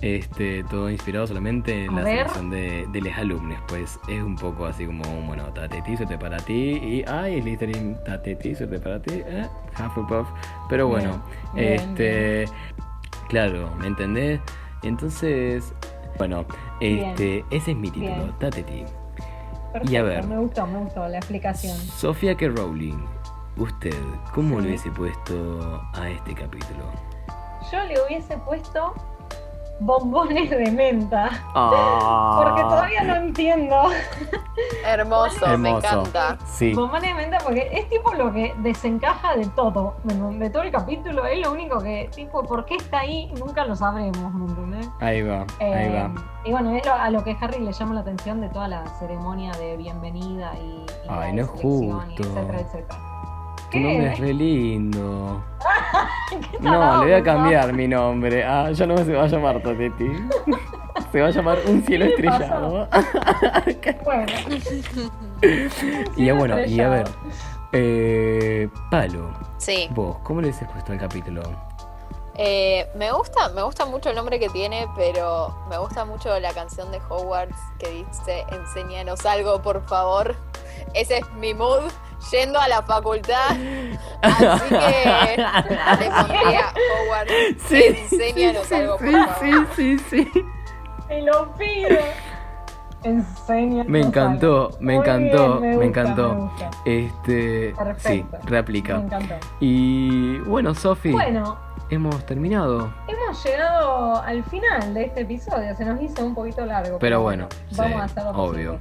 Este, todo inspirado solamente en la selección de, de los alumnos, pues es un poco así como, bueno, tateti, suerte para ti, y ay, Littering, tateti, suerte para ti, eh, Hufflepuff, pero bueno, este, claro, ¿me entendés? Entonces, bueno, este, ese es mi título, tateti. y a ver, me gustó, me gustó la explicación. Sofía que Rowling, usted, ¿cómo le hubiese puesto a este capítulo? Yo le hubiese puesto bombones de menta. Ah. Porque todavía no entiendo. Hermoso, me encanta. Sí. Bombones de menta porque es tipo lo que desencaja de todo. De todo el capítulo. Es lo único que, tipo, ¿por qué está ahí? Nunca lo sabremos, ¿me entendés? Ahí va, ahí va. Eh, y bueno, es a lo que Harry le llama la atención de toda la ceremonia de bienvenida y, Ay, no es justo. etcétera, etcétera. Tu nombre es re lindo. <laughs> no, le voy a cambiar mi nombre. Ah, ya no se va a llamar Toteti. <laughs> Se va a llamar Un cielo estrellado. <laughs> bueno. y bueno, y a ver. Eh, Palo. Sí. Vos, ¿cómo le has puesto al capítulo? Eh, me gusta, me gusta mucho el nombre que tiene, pero me gusta mucho la canción de Hogwarts que dice enséñanos algo, por favor. Ese es mi mood yendo a la facultad. Así que le pondría Howard, sí, enséñanos sí, algo, por favor. Sí, sí, sí. Te lo pido. Enséñanos me encantó, me encantó, me, encantó. Este, sí, réplica. Me encantó. Y bueno, Sofi. Bueno, hemos terminado. Hemos llegado al final de este episodio. Se nos hizo un poquito largo. Pero, bueno, vamos a hacerlo obvio.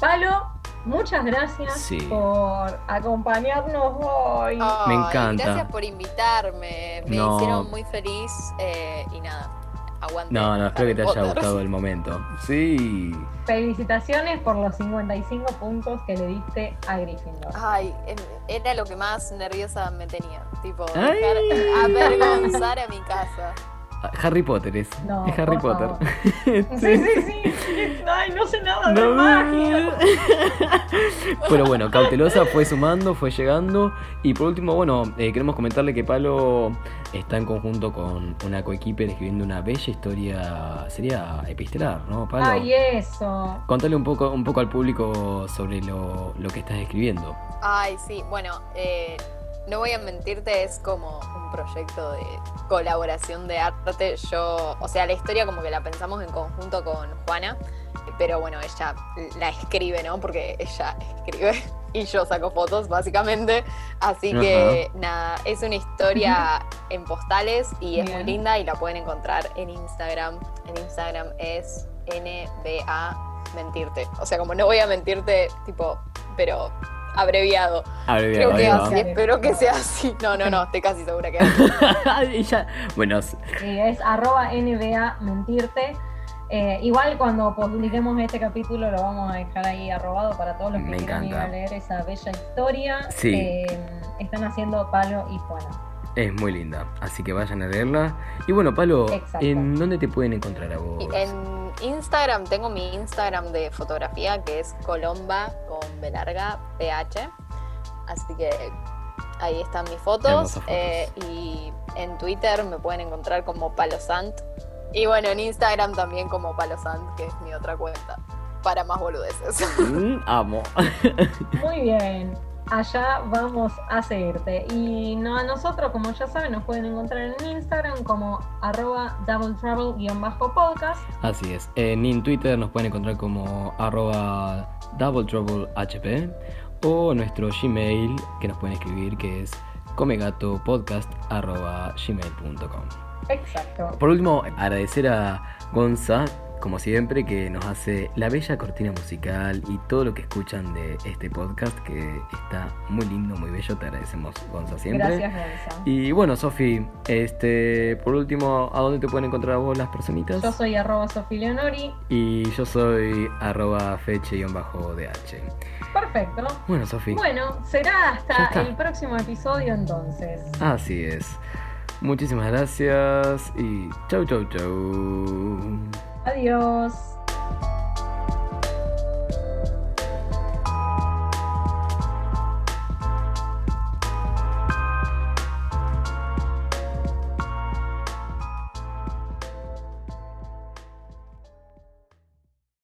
Palo, Muchas gracias por acompañarnos hoy. me encanta. Gracias por invitarme. Me hicieron muy feliz eh, y nada. Aguante. No, no, espero que te haya gustado el momento. <laughs> Sí. Felicitaciones por los 55 puntos que le diste a Gryffindor. Ay, era lo que más nerviosa me tenía. Tipo, dejar avergonzar a mi casa. Harry Potter es. es Harry Potter. <laughs> sí, sí, sí. Ay, no sé nada de magia. <laughs> Pero bueno, cautelosa fue sumando, fue llegando. Y por último, bueno, eh, queremos comentarle que Palo está en conjunto con una coequiper escribiendo una bella historia. Sería epistelar, ¿no, Palo? Ay, eso. Contale un poco, un poco al público sobre lo, lo que estás escribiendo. Ay, sí, bueno, eh no voy a mentirte, es como un proyecto de colaboración de arte. Yo, o sea, la historia como que la pensamos en conjunto con Juana, pero bueno, ella la escribe, ¿no? Porque ella escribe <laughs> y yo saco fotos, básicamente. Así que nada, es una historia <laughs> en postales y es muy linda y la pueden encontrar en Instagram. En Instagram es NBA mentirte. O sea, como no voy a mentirte, tipo, pero abreviado. Abreviado. Creo que así, espero que sea así. No, no, no, estoy casi segura que es. <laughs> ya, bueno. Sí, es arroba NBA mentirte. Eh, igual cuando publiquemos este capítulo lo vamos a dejar ahí arrobado para todos los que Me quieran ir encanta. a leer esa bella historia. Sí. Eh, están haciendo Palo y Juana. Es muy linda, así que vayan a leerla. Y bueno, Palo, Exacto. ¿en dónde te pueden encontrar a vos? En Instagram tengo mi Instagram de fotografía que es colomba con B larga PH. Así que ahí están mis fotos. Eh, y en Twitter me pueden encontrar como Palosant. Y bueno, en Instagram también como Palosant, que es mi otra cuenta. Para más boludeces. Mm, amo. Muy bien. Allá vamos a seguirte. Y no a nosotros, como ya saben, nos pueden encontrar en Instagram como arroba double travel-podcast. Así es. En Twitter nos pueden encontrar como arroba double trouble HP o nuestro Gmail que nos pueden escribir que es comegatopodcast arroba gmail.com. Exacto. Por último, agradecer a Gonza, como siempre, que nos hace la bella cortina musical y todo lo que escuchan de este podcast, que está muy lindo, muy bello. Te agradecemos, Gonza, siempre. Gracias, Gonza. Y bueno, Sofi, este, por último, ¿a dónde te pueden encontrar a vos las personitas? Yo soy arroba Sofi Leonori. Y yo soy arroba feche-dh. Perfecto. Bueno, Sofi, Bueno, será hasta el próximo episodio entonces. así es. Muchísimas gracias y chau, chau, chau. Adiós.